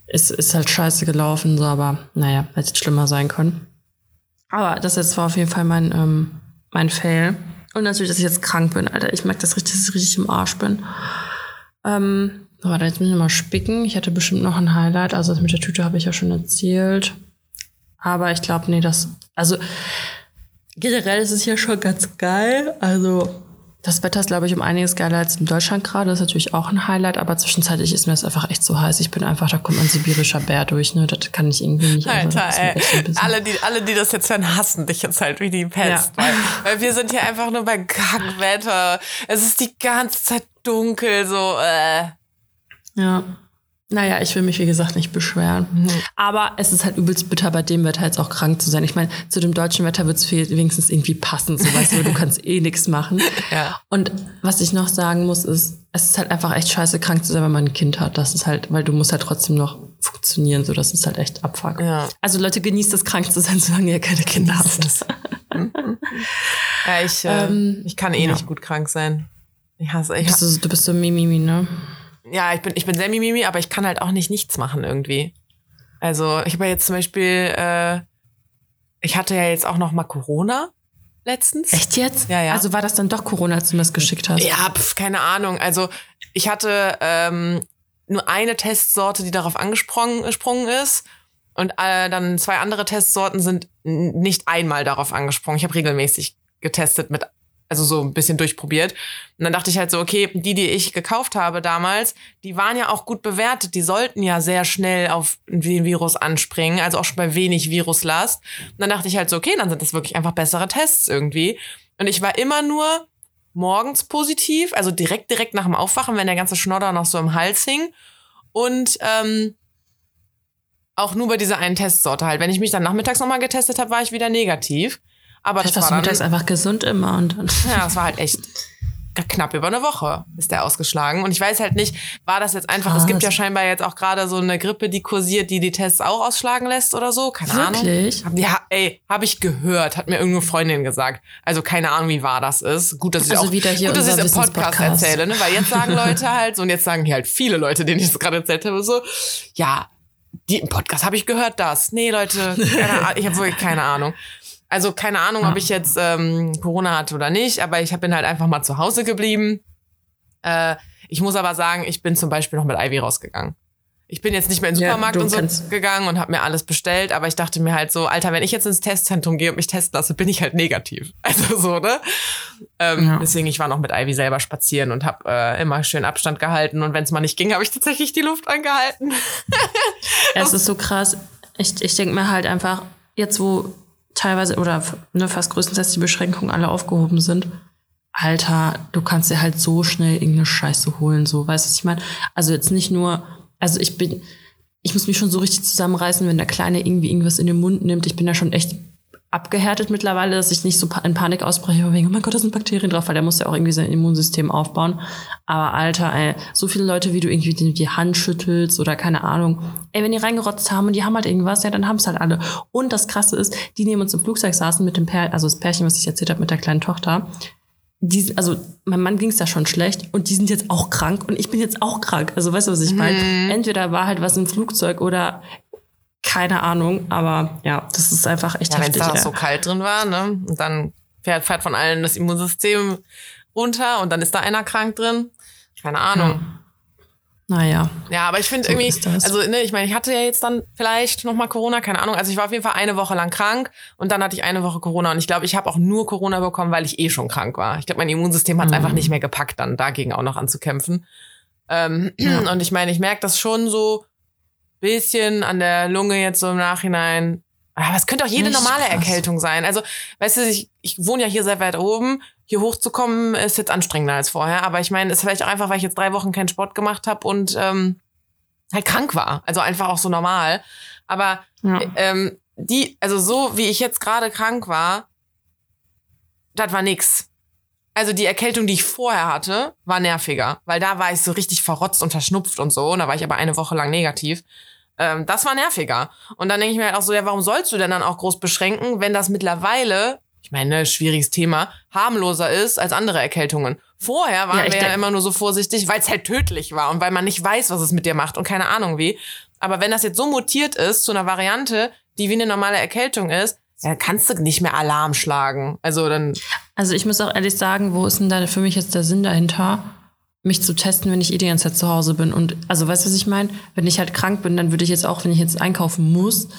ist, ist halt scheiße gelaufen, so, aber naja, hätte schlimmer sein können. Aber das jetzt war auf jeden Fall mein, ähm, mein Fail. Und natürlich, dass ich jetzt krank bin, Alter. Ich merke das richtig, dass ich richtig im Arsch bin. Ähm, warte, jetzt müssen wir mal spicken. Ich hatte bestimmt noch ein Highlight. Also das mit der Tüte habe ich ja schon erzählt. Aber ich glaube, nee, das. Also generell ist es hier schon ganz geil. Also das Wetter ist, glaube ich, um einiges geiler als in Deutschland gerade. Das ist natürlich auch ein Highlight, aber zwischenzeitlich ist mir das einfach echt so heiß. Ich bin einfach, da kommt ein sibirischer Bär durch, ne? Das kann ich irgendwie nicht. also, Alter, mir ey. Alle die, alle, die das jetzt hören, hassen dich jetzt halt wie die Pest. Ja. Weil, weil wir sind hier einfach nur bei Kackwetter. Es ist die ganze Zeit dunkel, so, äh. Ja. Naja, ich will mich, wie gesagt, nicht beschweren. Aber es ist halt übelst bitter, bei dem Wetter jetzt auch krank zu sein. Ich meine, zu dem deutschen Wetter wird es wenigstens irgendwie passen, so weißt du, du kannst eh nichts machen. [LAUGHS] Ja. Und was ich noch sagen muss, ist, es ist halt einfach echt scheiße, krank zu sein, wenn man ein Kind hat. Das ist halt, weil du musst halt trotzdem noch funktionieren, so das ist halt echt Abfuck. Ja. Also Leute, genießt es, krank zu sein, [LAUGHS] solange ihr keine Kinder habt. [LAUGHS] Ja, ich, äh, Ähm, ich kann eh ja. nicht gut krank sein. Ich hasse, ich du, du bist so Mimimi, ne? Ja, ich bin, ich bin sehr mimimi, aber ich kann halt auch nicht nichts machen irgendwie. Also ich habe ja jetzt zum Beispiel, äh, ich hatte ja jetzt auch noch mal Corona letztens. Echt jetzt? Ja, ja. Also war das dann doch Corona, als du mir das geschickt hast? Ja, pf, keine Ahnung. Also ich hatte ähm, nur eine Testsorte, die darauf angesprungen gesprungen ist. Und äh, dann zwei andere Testsorten sind nicht einmal darauf angesprungen. Ich habe regelmäßig getestet mit, also so ein bisschen durchprobiert. Und dann dachte ich halt so, okay, die, die ich gekauft habe damals, die waren ja auch gut bewertet. Die sollten ja sehr schnell auf den Virus anspringen, also auch schon bei wenig Viruslast. Und dann dachte ich halt so, okay, dann sind das wirklich einfach bessere Tests irgendwie. Und ich war immer nur morgens positiv, also direkt, direkt nach dem Aufwachen, wenn der ganze Schnodder noch so im Hals hing. Und ähm, auch nur bei dieser einen Testsorte halt. Wenn ich mich dann nachmittags nochmal getestet habe, war ich wieder negativ. Aber Vielleicht das war du mittags dann, einfach gesund immer und dann. [LAUGHS] ja, das war halt echt knapp über eine Woche ist der ausgeschlagen. Und ich weiß halt nicht, war das jetzt einfach, es gibt ja Krass. scheinbar jetzt auch gerade so eine Grippe, die kursiert, die die Tests auch ausschlagen lässt oder so. Keine Ahnung. Wirklich? Hab- Ja, ey, habe ich gehört, hat mir irgendeine Freundin gesagt. Also keine Ahnung, wie wahr das ist. Gut, dass ich Also auch, wieder hier gut, dass ich es im Podcast Wissenspodcast. erzähle, ne? Weil jetzt sagen [LAUGHS] Leute halt so und jetzt sagen hier halt viele Leute, denen ich es gerade erzählt habe, so, ja, die im Podcast habe ich gehört das. Nee, Leute, keine Ahnung, ich habe wirklich keine Ahnung. Also keine Ahnung, ob ich jetzt ähm, Corona hatte oder nicht, aber ich bin halt einfach mal zu Hause geblieben. Äh, ich muss aber sagen, ich bin zum Beispiel noch mit Ivy rausgegangen. Ich bin jetzt nicht mehr in den Ja, Supermarkt du und so kennst- gegangen und habe mir alles bestellt, aber ich dachte mir halt so, Alter, wenn ich jetzt ins Testzentrum gehe und mich testen lasse, bin ich halt negativ. [LAUGHS] Also so, ne? Ähm, Ja. Deswegen, ich war noch mit Ivy selber spazieren und habe äh, immer schön Abstand gehalten und wenn es mal nicht ging, habe ich tatsächlich die Luft angehalten. [LAUGHS] Es ist so krass. Ich, ich denke mir halt einfach, jetzt wo teilweise oder ne, fast größtenteils die Beschränkungen alle aufgehoben sind, Alter, du kannst dir halt so schnell irgendeine Scheiße holen, so, weißt du, was ich meine? Also jetzt nicht nur, also ich bin, ich muss mich schon so richtig zusammenreißen, wenn der Kleine irgendwie irgendwas in den Mund nimmt. Ich bin da schon echt abgehärtet mittlerweile, dass ich nicht so in Panik ausbreche, wegen, oh mein Gott, da sind Bakterien drauf, weil der muss ja auch irgendwie sein Immunsystem aufbauen. Aber Alter, ey, so viele Leute, wie du irgendwie die, die Hand schüttelst oder keine Ahnung. Ey, wenn die reingerotzt haben und die haben halt irgendwas, ja, dann haben es halt alle. Und das Krasse ist, die neben uns im Flugzeug saßen mit dem Pärchen, also das Pärchen, was ich erzählt habe mit der kleinen Tochter. Die, also mein Mann ging es da schon schlecht und die sind jetzt auch krank und ich bin jetzt auch krank. Also weißt du, was ich meine? Entweder war halt was im Flugzeug oder keine Ahnung, aber ja, das ist einfach echt Ja, wenn es heftig. da so kalt drin war, ne? Und dann fährt, fährt von allen das Immunsystem runter und dann ist da einer krank drin. Keine Ahnung. Naja. Ja, aber ich finde So irgendwie, also ne, ich meine, ich hatte ja jetzt dann vielleicht noch mal Corona, keine Ahnung. Also ich war auf jeden Fall eine Woche lang krank und dann hatte ich eine Woche Corona und ich glaube, ich habe auch nur Corona bekommen, weil ich eh schon krank war. Ich glaube, mein Immunsystem hat es Mhm. einfach nicht mehr gepackt, dann dagegen auch noch anzukämpfen. Ähm, [CLEARS THROAT] Ja. Und ich meine, ich merke das schon so bisschen an der Lunge jetzt so im Nachhinein. Aber es könnte auch jede Echt normale krass. Erkältung sein. Also, weißt du, ich, ich wohne ja hier sehr weit oben. Hier hochzukommen ist jetzt anstrengender als vorher. Aber ich meine, es ist vielleicht auch einfach, weil ich jetzt drei Wochen keinen Sport gemacht habe und ähm, halt krank war. Also einfach auch so normal. Aber Ja. ähm, die, also so wie ich jetzt gerade krank war, das war nix. Also die Erkältung, die ich vorher hatte, war nerviger, weil da war ich so richtig verrotzt und verschnupft und so. Und da war ich aber eine Woche lang negativ. Ähm, das war nerviger. Und dann denke ich mir halt auch so, ja, warum sollst du denn dann auch groß beschränken, wenn das mittlerweile, ich meine, ne, schwieriges Thema, harmloser ist als andere Erkältungen. Vorher waren Ja, wir ja immer nur so vorsichtig, weil es halt tödlich war und weil man nicht weiß, was es mit dir macht und keine Ahnung wie. Aber wenn das jetzt so mutiert ist zu einer Variante, die wie eine normale Erkältung ist, ja, kannst du nicht mehr Alarm schlagen. Also dann, Also ich muss auch ehrlich sagen, wo ist denn da für mich jetzt der Sinn dahinter, mich zu testen, wenn ich eh die ganze Zeit zu Hause bin? Und also weißt du, was ich meine? Wenn ich halt krank bin, dann würde ich jetzt auch, wenn ich jetzt einkaufen muss,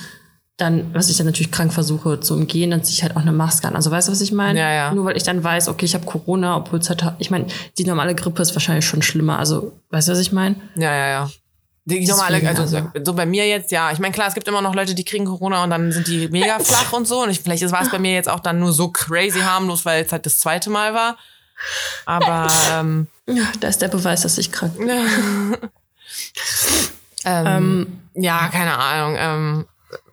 dann, was ich dann natürlich krank versuche zu umgehen, dann ziehe ich halt auch eine Maske an. Also weißt du, was ich meine? Ja, ja. Nur weil ich dann weiß, okay, ich habe Corona, obwohl es halt, ich meine, die normale Grippe ist wahrscheinlich schon schlimmer. Also, weißt du, was ich meine? ja, ja, ja. Die normale, also, also. so bei mir jetzt, ja. Ich meine, klar, es gibt immer noch Leute, die kriegen Corona und dann sind die mega [LAUGHS] flach und so. Und ich, vielleicht war es bei mir jetzt auch dann nur so crazy harmlos, weil es halt das zweite Mal war. Aber [LAUGHS] ähm, Ja, da ist der Beweis, dass ich krank bin. [LAUGHS] ähm, Ähm, ja, keine Ahnung. Ähm,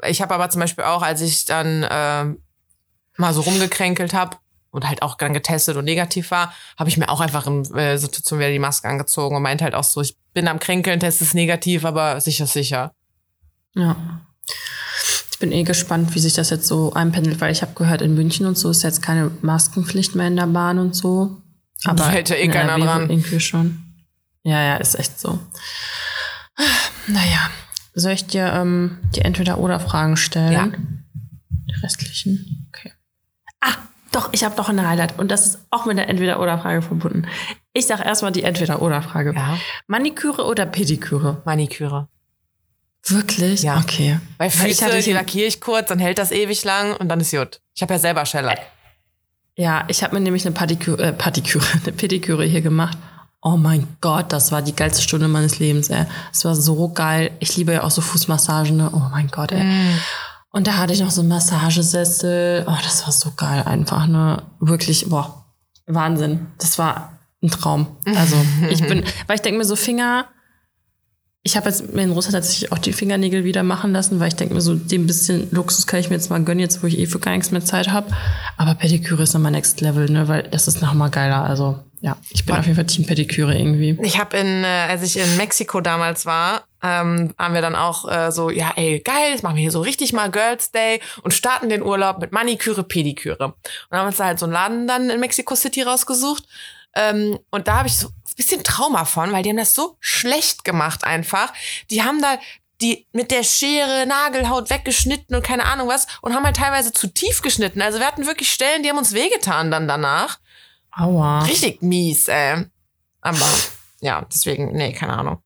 ich habe aber zum Beispiel auch, als ich dann ähm, mal so rumgekränkelt habe und halt auch dann getestet und negativ war, habe ich mir auch einfach in äh, Situation wieder die Maske angezogen und meinte halt auch so, ich bin am Kränkeln, Test ist negativ, aber sicher ist sicher. Ja. Ich bin eh gespannt, wie sich das jetzt so einpendelt, weil ich habe gehört, in München und so ist jetzt keine Maskenpflicht mehr in der Bahn und so. Aber hält ja eh in keiner NRW dran. Irgendwie schon. Ja, ja, ist echt so. Naja, soll ich dir ähm, die Entweder-Oder-Fragen stellen? Ja. Die restlichen? Okay. Ah, doch, ich habe noch eine Highlight und das ist auch mit der Entweder-Oder-Frage verbunden. Ich sage erstmal die Entweder-Oder-Frage. Ja. Maniküre oder Pediküre? Maniküre. Wirklich? Ja. Okay. Weil Füße, ich hatte die lackiere ich kurz, dann hält das ewig lang und dann ist gut. Ich habe ja selber Scheller. Ja, ich habe mir nämlich eine Padiküre, äh, Padiküre, [LAUGHS] eine Pediküre hier gemacht. Oh mein Gott, das war die geilste Stunde meines Lebens, ey. Es war so geil. Ich liebe ja auch so Fußmassagen, ne? Oh mein Gott, ey. Und da hatte ich noch so einen Massagesessel. Oh, das war so geil einfach, ne? Wirklich, boah, Wahnsinn. Das war ein Traum. Also, ich bin, [LAUGHS] weil ich denke mir so Finger, ich habe jetzt mir in Russland tatsächlich auch die Fingernägel wieder machen lassen, weil ich denke mir so, den bisschen Luxus kann ich mir jetzt mal gönnen, jetzt wo ich eh für gar nichts mehr Zeit habe. Aber Pediküre ist nochmal Next Level, ne? Weil das ist nochmal geiler. Also ja, ich bin auf jeden Fall Team Pediküre irgendwie. Ich habe in, äh, als ich in Mexiko damals war, ähm, haben wir dann auch äh, so, ja, ey, geil, jetzt machen wir hier so richtig mal Girls Day und starten den Urlaub mit Maniküre, Pediküre. Und haben uns da halt so einen Laden dann in Mexico City rausgesucht. Ähm, und da habe ich so ein bisschen Trauma von, weil die haben das so schlecht gemacht einfach. Die haben da die mit der Schere Nagelhaut weggeschnitten und keine Ahnung was und haben halt teilweise zu tief geschnitten. Also wir hatten wirklich Stellen, die haben uns wehgetan dann danach. Aua. Richtig mies, ey. Aber ja, deswegen, nee, keine Ahnung.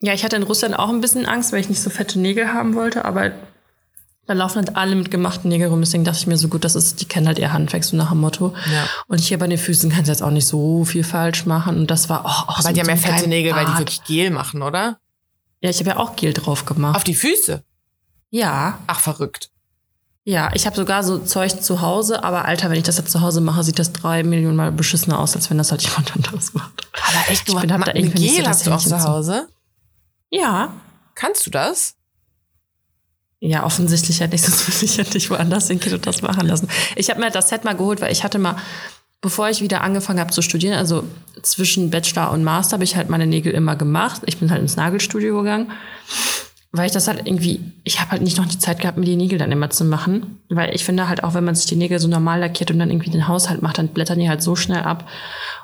Ja, ich hatte in Russland auch ein bisschen Angst, weil ich nicht so fette Nägel haben wollte, aber da laufen halt alle mit gemachten Nägeln rum. Deswegen dachte ich mir so gut, das ist, die kennen halt ihr Handwerk, so nach dem Motto. Ja. Und hier bei den Füßen kannst du jetzt auch nicht so viel falsch machen. Und das war auch, auch Aber so die haben ja fette Nägel, weil die wirklich Gel machen, oder? Ja, ich habe ja auch Gel drauf gemacht. Auf die Füße. ja, Ach, verrückt. ja. Ich habe sogar so Zeug zu Hause, aber Alter, wenn ich das jetzt zu Hause mache, sieht das drei Millionen Mal beschissener aus, als wenn das halt jemand [LAUGHS] anderes macht. Aber echt, du Ich bin- hab ma- da irgendwie so Gel hast du auch zu zu. Hause? Ja. Kannst du das? Ja, offensichtlich hätte ich [LAUGHS] sonst würde ich hätte ich woanders hingehen und das machen lassen. Ich habe mir das Set mal geholt, weil ich hatte mal, bevor ich wieder angefangen habe zu studieren, also zwischen Bachelor und Master, habe ich halt meine Nägel immer gemacht. Ich bin halt ins Nagelstudio gegangen, weil ich das halt irgendwie, ich habe halt nicht noch die Zeit gehabt, mir die Nägel dann immer zu machen. Weil ich finde halt auch, wenn man sich die Nägel so normal lackiert und dann irgendwie den Haushalt macht, dann blättern die halt so schnell ab.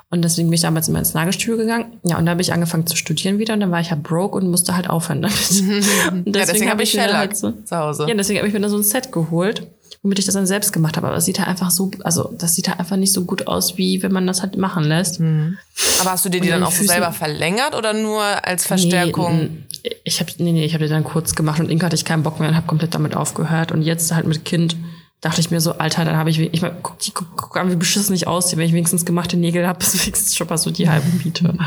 Und deswegen bin ich damals immer ins Nagelstudio gegangen. Ja, und da habe ich angefangen zu studieren wieder und dann war ich ja broke und musste halt aufhören damit. [LAUGHS] Und ja, deswegen hab habe ich mir dann Shellac halt so, zu Hause. ja, deswegen habe ich mir da so ein Set geholt, womit ich das dann selbst gemacht habe. Aber es sieht halt einfach so, also das sieht halt einfach nicht so gut aus, wie wenn man das halt machen lässt. Aber hast du dir die dann an auch so Füßen- selber verlängert oder nur als Verstärkung? Nee, ich habe nee, nee, ich habe die dann kurz gemacht und irgendwann hatte ich keinen Bock mehr und habe komplett damit aufgehört. Und jetzt halt mit Kind dachte ich mir so, Alter, dann habe ich, ich mein, guck, die, guck, guck an, wie beschissen ich aussehe, wenn ich wenigstens gemachte Nägel habe, ist wenigstens schon mal so die halben Miete. [LAUGHS]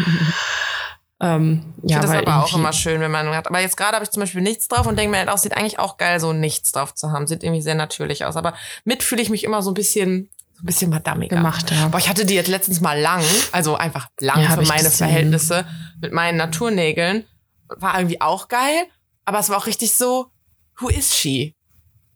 ähm, Ich ja, finde das aber auch immer schön, wenn man hat. Aber jetzt gerade habe ich zum Beispiel nichts drauf und denke mir halt auch, sieht eigentlich auch geil, so nichts drauf zu haben. Sieht irgendwie sehr natürlich aus. Aber mit fühle ich mich immer so ein bisschen, so ein bisschen madamiger. Gemacht, ja. Boah, ich hatte die jetzt letztens mal lang, also einfach lang Ja, für meine. Verhältnisse mit meinen Naturnägeln. War irgendwie auch geil, aber es war auch richtig so, who is she?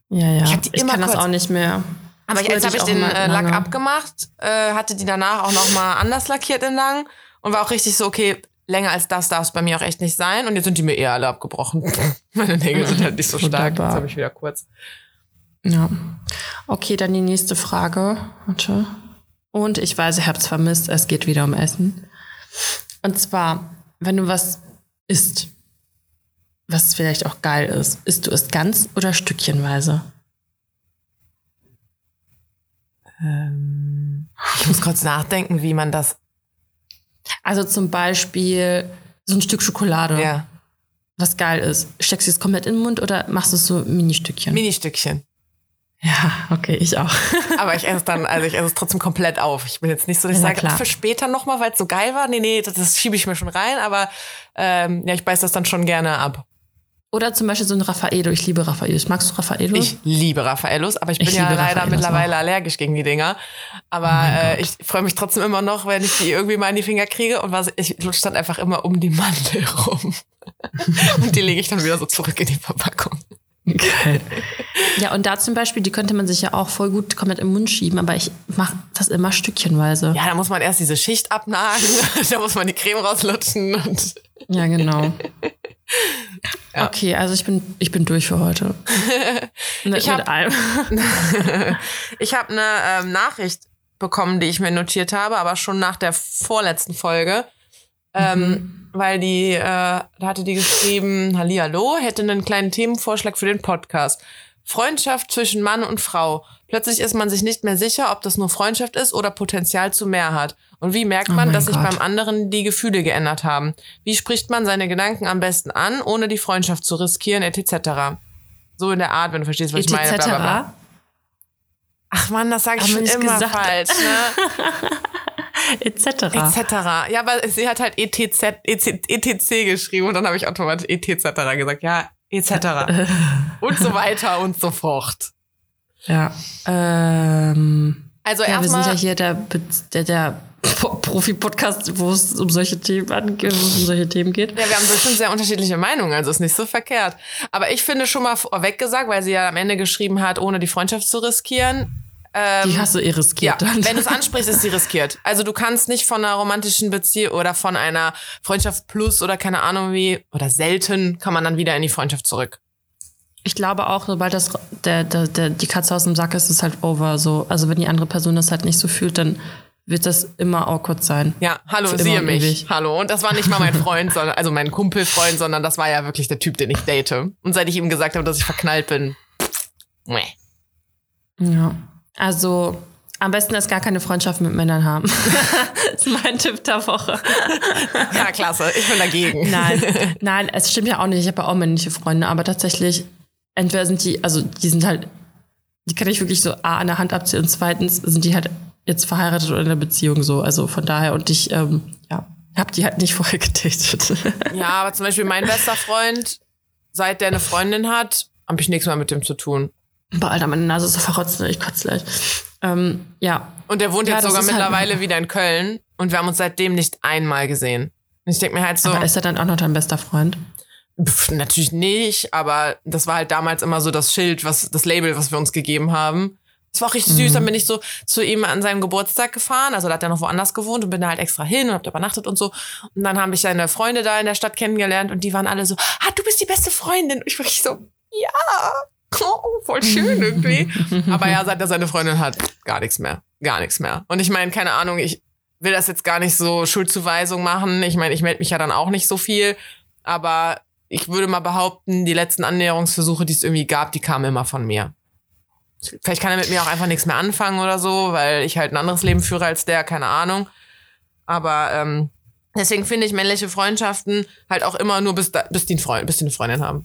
Ja, ja. Ich hab die ich immer kann das auch nicht mehr. Aber jetzt habe ich den äh, Lack abgemacht, äh, hatte die danach auch noch mal anders lackiert in lang und war auch richtig so, okay, länger als das darf es bei mir auch echt nicht sein. Und jetzt sind die mir eher alle abgebrochen. [LAUGHS] Meine Nägel sind halt nicht so stark. Wunderbar. Jetzt habe ich wieder kurz. Ja. Okay, dann die nächste Frage. Warte. Und ich weiß, ihr habt es vermisst, es geht wieder um Essen. Und zwar, wenn du was isst, was vielleicht auch geil ist, isst du es ganz oder stückchenweise? Ähm, ich muss kurz nachdenken, wie man das. Also zum Beispiel so ein Stück Schokolade, Ja, was geil ist. Steckst du es komplett in den Mund oder machst du es so Mini-Stückchen? Mini-Stückchen. ja, okay, ich auch. [LAUGHS] Aber ich esse es dann, also ich esse es trotzdem komplett auf. Ich bin jetzt nicht so, dass ich Ja, sage, für später nochmal, weil es so geil war. Nee, nee, das, das schiebe ich mir schon rein, aber ähm, ja, ich beiß das dann schon gerne ab. Oder zum Beispiel so ein Raffaello. Ich liebe Raffaellos. Magst du Raffaello? Ich liebe Raffaellos, aber ich bin Ich ja leider Raffaellos mittlerweile auch. allergisch gegen die Dinger. Aber äh, ich freue mich trotzdem immer noch, wenn ich die irgendwie mal in die Finger kriege und was, ich lutsche dann einfach immer um die Mandel rum. [LAUGHS] und die lege ich dann wieder so zurück in die Verpackung. Geil. [LAUGHS] Ja, und da zum Beispiel, die könnte man sich ja auch voll gut komplett im Mund schieben, aber ich mache das immer stückchenweise. Ja, da muss man erst diese Schicht abnagen, [LAUGHS] da muss man die Creme rauslutschen Ja, genau. [LAUGHS] Ja. Okay, also ich bin, ich bin durch für heute. [LAUGHS] mit, [LAUGHS] Ich hab- mit ich habe eine ähm, Nachricht bekommen, die ich mir notiert habe, aber schon nach der vorletzten Folge. Ähm, weil die, äh, da hatte die geschrieben, Hallihallo, hätte einen kleinen Themenvorschlag für den Podcast. Freundschaft zwischen Mann und Frau. Plötzlich ist man sich nicht mehr sicher, ob das nur Freundschaft ist oder Potenzial zu mehr hat. Und wie merkt Oh man, mein dass sich Gott. beim anderen die Gefühle geändert haben? Wie spricht man seine Gedanken am besten an, ohne die Freundschaft zu riskieren, etc. So in der Art, wenn du verstehst, was ich meine. bla, bla, bla. Etc. Ach man, das sage ich schon immer gesagt. falsch. Ne? [LAUGHS] Etc. etc. Ja, aber sie hat halt ETZ, EC, ETC geschrieben und dann habe ich automatisch ETZ gesagt. Ja, etc. [LAUGHS] und so weiter und so fort. Ja. Ähm, Also ja, wir sind ja hier der, der, der Po- Profi-Podcast, wo es um solche Themen angeht, wo es um solche Themen geht. ja, wir haben bestimmt sehr unterschiedliche Meinungen, also ist nicht so verkehrt. Aber ich finde schon mal vorweg gesagt, weil sie ja am Ende geschrieben hat, ohne die Freundschaft zu riskieren. Ähm, Die hast du eh ja, riskiert dann. wenn du es ansprichst, ist sie riskiert. Also du kannst nicht von einer romantischen Beziehung oder von einer Freundschaft plus oder keine Ahnung wie, oder selten kann man dann wieder in die Freundschaft zurück. Ich glaube auch, sobald das der, der, der, die Katze aus dem Sack ist, ist es halt over. So. Also wenn die andere Person das halt nicht so fühlt, dann wird das immer awkward sein. Ja, hallo, Für siehe mich. ewig. Hallo. Und das war nicht mal mein [LAUGHS] Freund, sondern, also mein Kumpelfreund, sondern das war ja wirklich der Typ, den ich date. Und seit ich ihm gesagt habe, dass ich verknallt bin. Meh. Ja. Also am besten erst gar keine Freundschaft mit Männern haben. [LAUGHS] das ist mein Tipp der Woche. Ja, klasse. Ich bin dagegen. Nein, [LAUGHS] nein, es stimmt ja auch nicht. Ich habe ja auch männliche Freunde, aber tatsächlich, entweder sind die, also die sind halt, die kann ich wirklich so A an der Hand abziehen und zweitens sind die halt jetzt verheiratet oder in einer Beziehung so. Also von daher und ich, ähm, ja, hab die halt nicht [LAUGHS] vorher gedatet. Ja, aber zum Beispiel mein bester Freund, seit der eine Freundin hat, habe ich nichts mehr mit dem zu tun. Boah, Alter, meine Nase ist so verrotzt, ne? ich kotze gleich. Ähm, ja, Und der wohnt Ja, jetzt sogar halt- mittlerweile wieder in Köln und wir haben uns seitdem nicht einmal gesehen. Und ich denke mir halt so, aber ist er dann auch noch dein bester Freund? Pf, natürlich nicht, aber das war halt damals immer so das Schild, was das Label, was wir uns gegeben haben. Es war auch richtig süß, dann bin ich so zu ihm an seinem Geburtstag gefahren, also da hat er noch woanders gewohnt und bin da halt extra hin und hab da übernachtet und so. Und dann habe ich seine Freunde da in der Stadt kennengelernt und die waren alle so, ah, du bist die beste Freundin. Und ich war so, ja, [LAUGHS] oh, voll schön irgendwie. [LAUGHS] Aber ja, seit er seine Freundin hat, gar nichts mehr. Gar nichts mehr. Und ich meine, keine Ahnung, ich will das jetzt gar nicht so Schuldzuweisung machen. Ich meine, ich melde mich ja dann auch nicht so viel. Aber ich würde mal behaupten, die letzten Annäherungsversuche, die es irgendwie gab, die kamen immer von mir. Vielleicht kann er mit mir auch einfach nichts mehr anfangen oder so, weil ich halt ein anderes Leben führe als der, keine Ahnung. Aber ähm, deswegen finde ich männliche Freundschaften halt auch immer nur bis, da, bis, die Freund, bis die eine Freundin haben.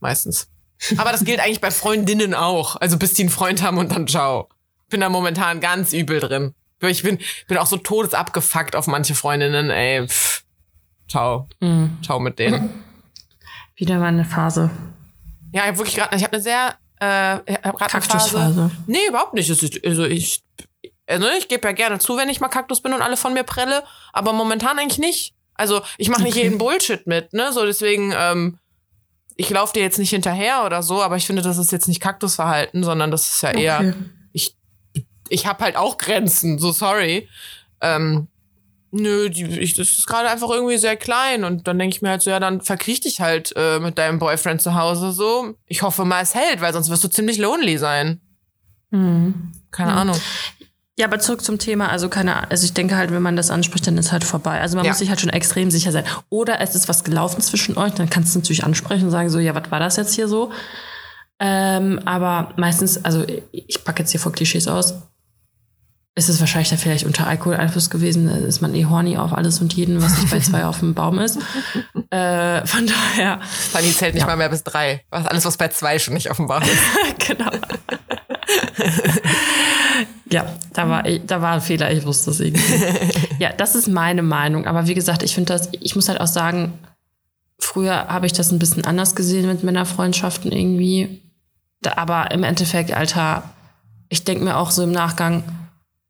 Meistens. Aber das gilt eigentlich bei Freundinnen auch. Also bis die einen Freund haben und dann ciao. Bin da momentan ganz übel drin. Ich bin, bin auch so todesabgefuckt auf manche Freundinnen, ey. Pff. Ciao. Mhm. Ciao mit denen. [LAUGHS] Wieder mal eine Phase. Ja, ich habe wirklich gerade, ich habe eine sehr, äh, ich hab grad eine Phase. Kaktusphase. Nee, überhaupt nicht. Also ich, also ich gebe ja gerne zu, wenn ich mal Kaktus bin und alle von mir prelle, aber momentan eigentlich nicht. Also ich mache nicht Okay. jeden Bullshit mit, ne? So deswegen, ähm, ich laufe dir jetzt nicht hinterher oder so, aber ich finde, das ist jetzt nicht Kaktusverhalten, sondern das ist ja eher, Okay. ich, ich habe halt auch Grenzen, so sorry. Ähm, nö, die, ich, das ist gerade einfach irgendwie sehr klein und dann denke ich mir halt so, ja, dann verkriech dich halt äh, mit deinem Boyfriend zu Hause so. Ich hoffe mal, es hält, weil sonst wirst du ziemlich lonely sein. Mhm. Keine Ja. Ahnung. Ja, aber zurück zum Thema. Also keine, also ich denke halt, wenn man das anspricht, dann ist halt vorbei. Also man Ja. muss sich halt schon extrem sicher sein. Oder es ist was gelaufen zwischen euch, dann kannst du natürlich ansprechen und sagen so, ja, was war das jetzt hier so? Ähm, aber meistens, also ich packe jetzt hier vor Klischees aus. Ist es wahrscheinlich dann vielleicht unter Alkoholeinfluss gewesen? Da Ist man eh horny auf alles und jeden, was nicht bei zwei [LAUGHS] auf dem Baum ist? Äh, von daher, Fanny zählt nicht mal mehr bis drei. Was, alles, was bei zwei schon nicht offenbar ist. [LAUGHS] genau. ja, da war, da war ein Fehler, ich wusste es irgendwie. [LAUGHS] ja, das ist meine Meinung. Aber wie gesagt, ich finde das, ich muss halt auch sagen, früher habe ich das ein bisschen anders gesehen mit Männerfreundschaften irgendwie. Da, aber im Endeffekt, Alter, ich denke mir auch so im Nachgang,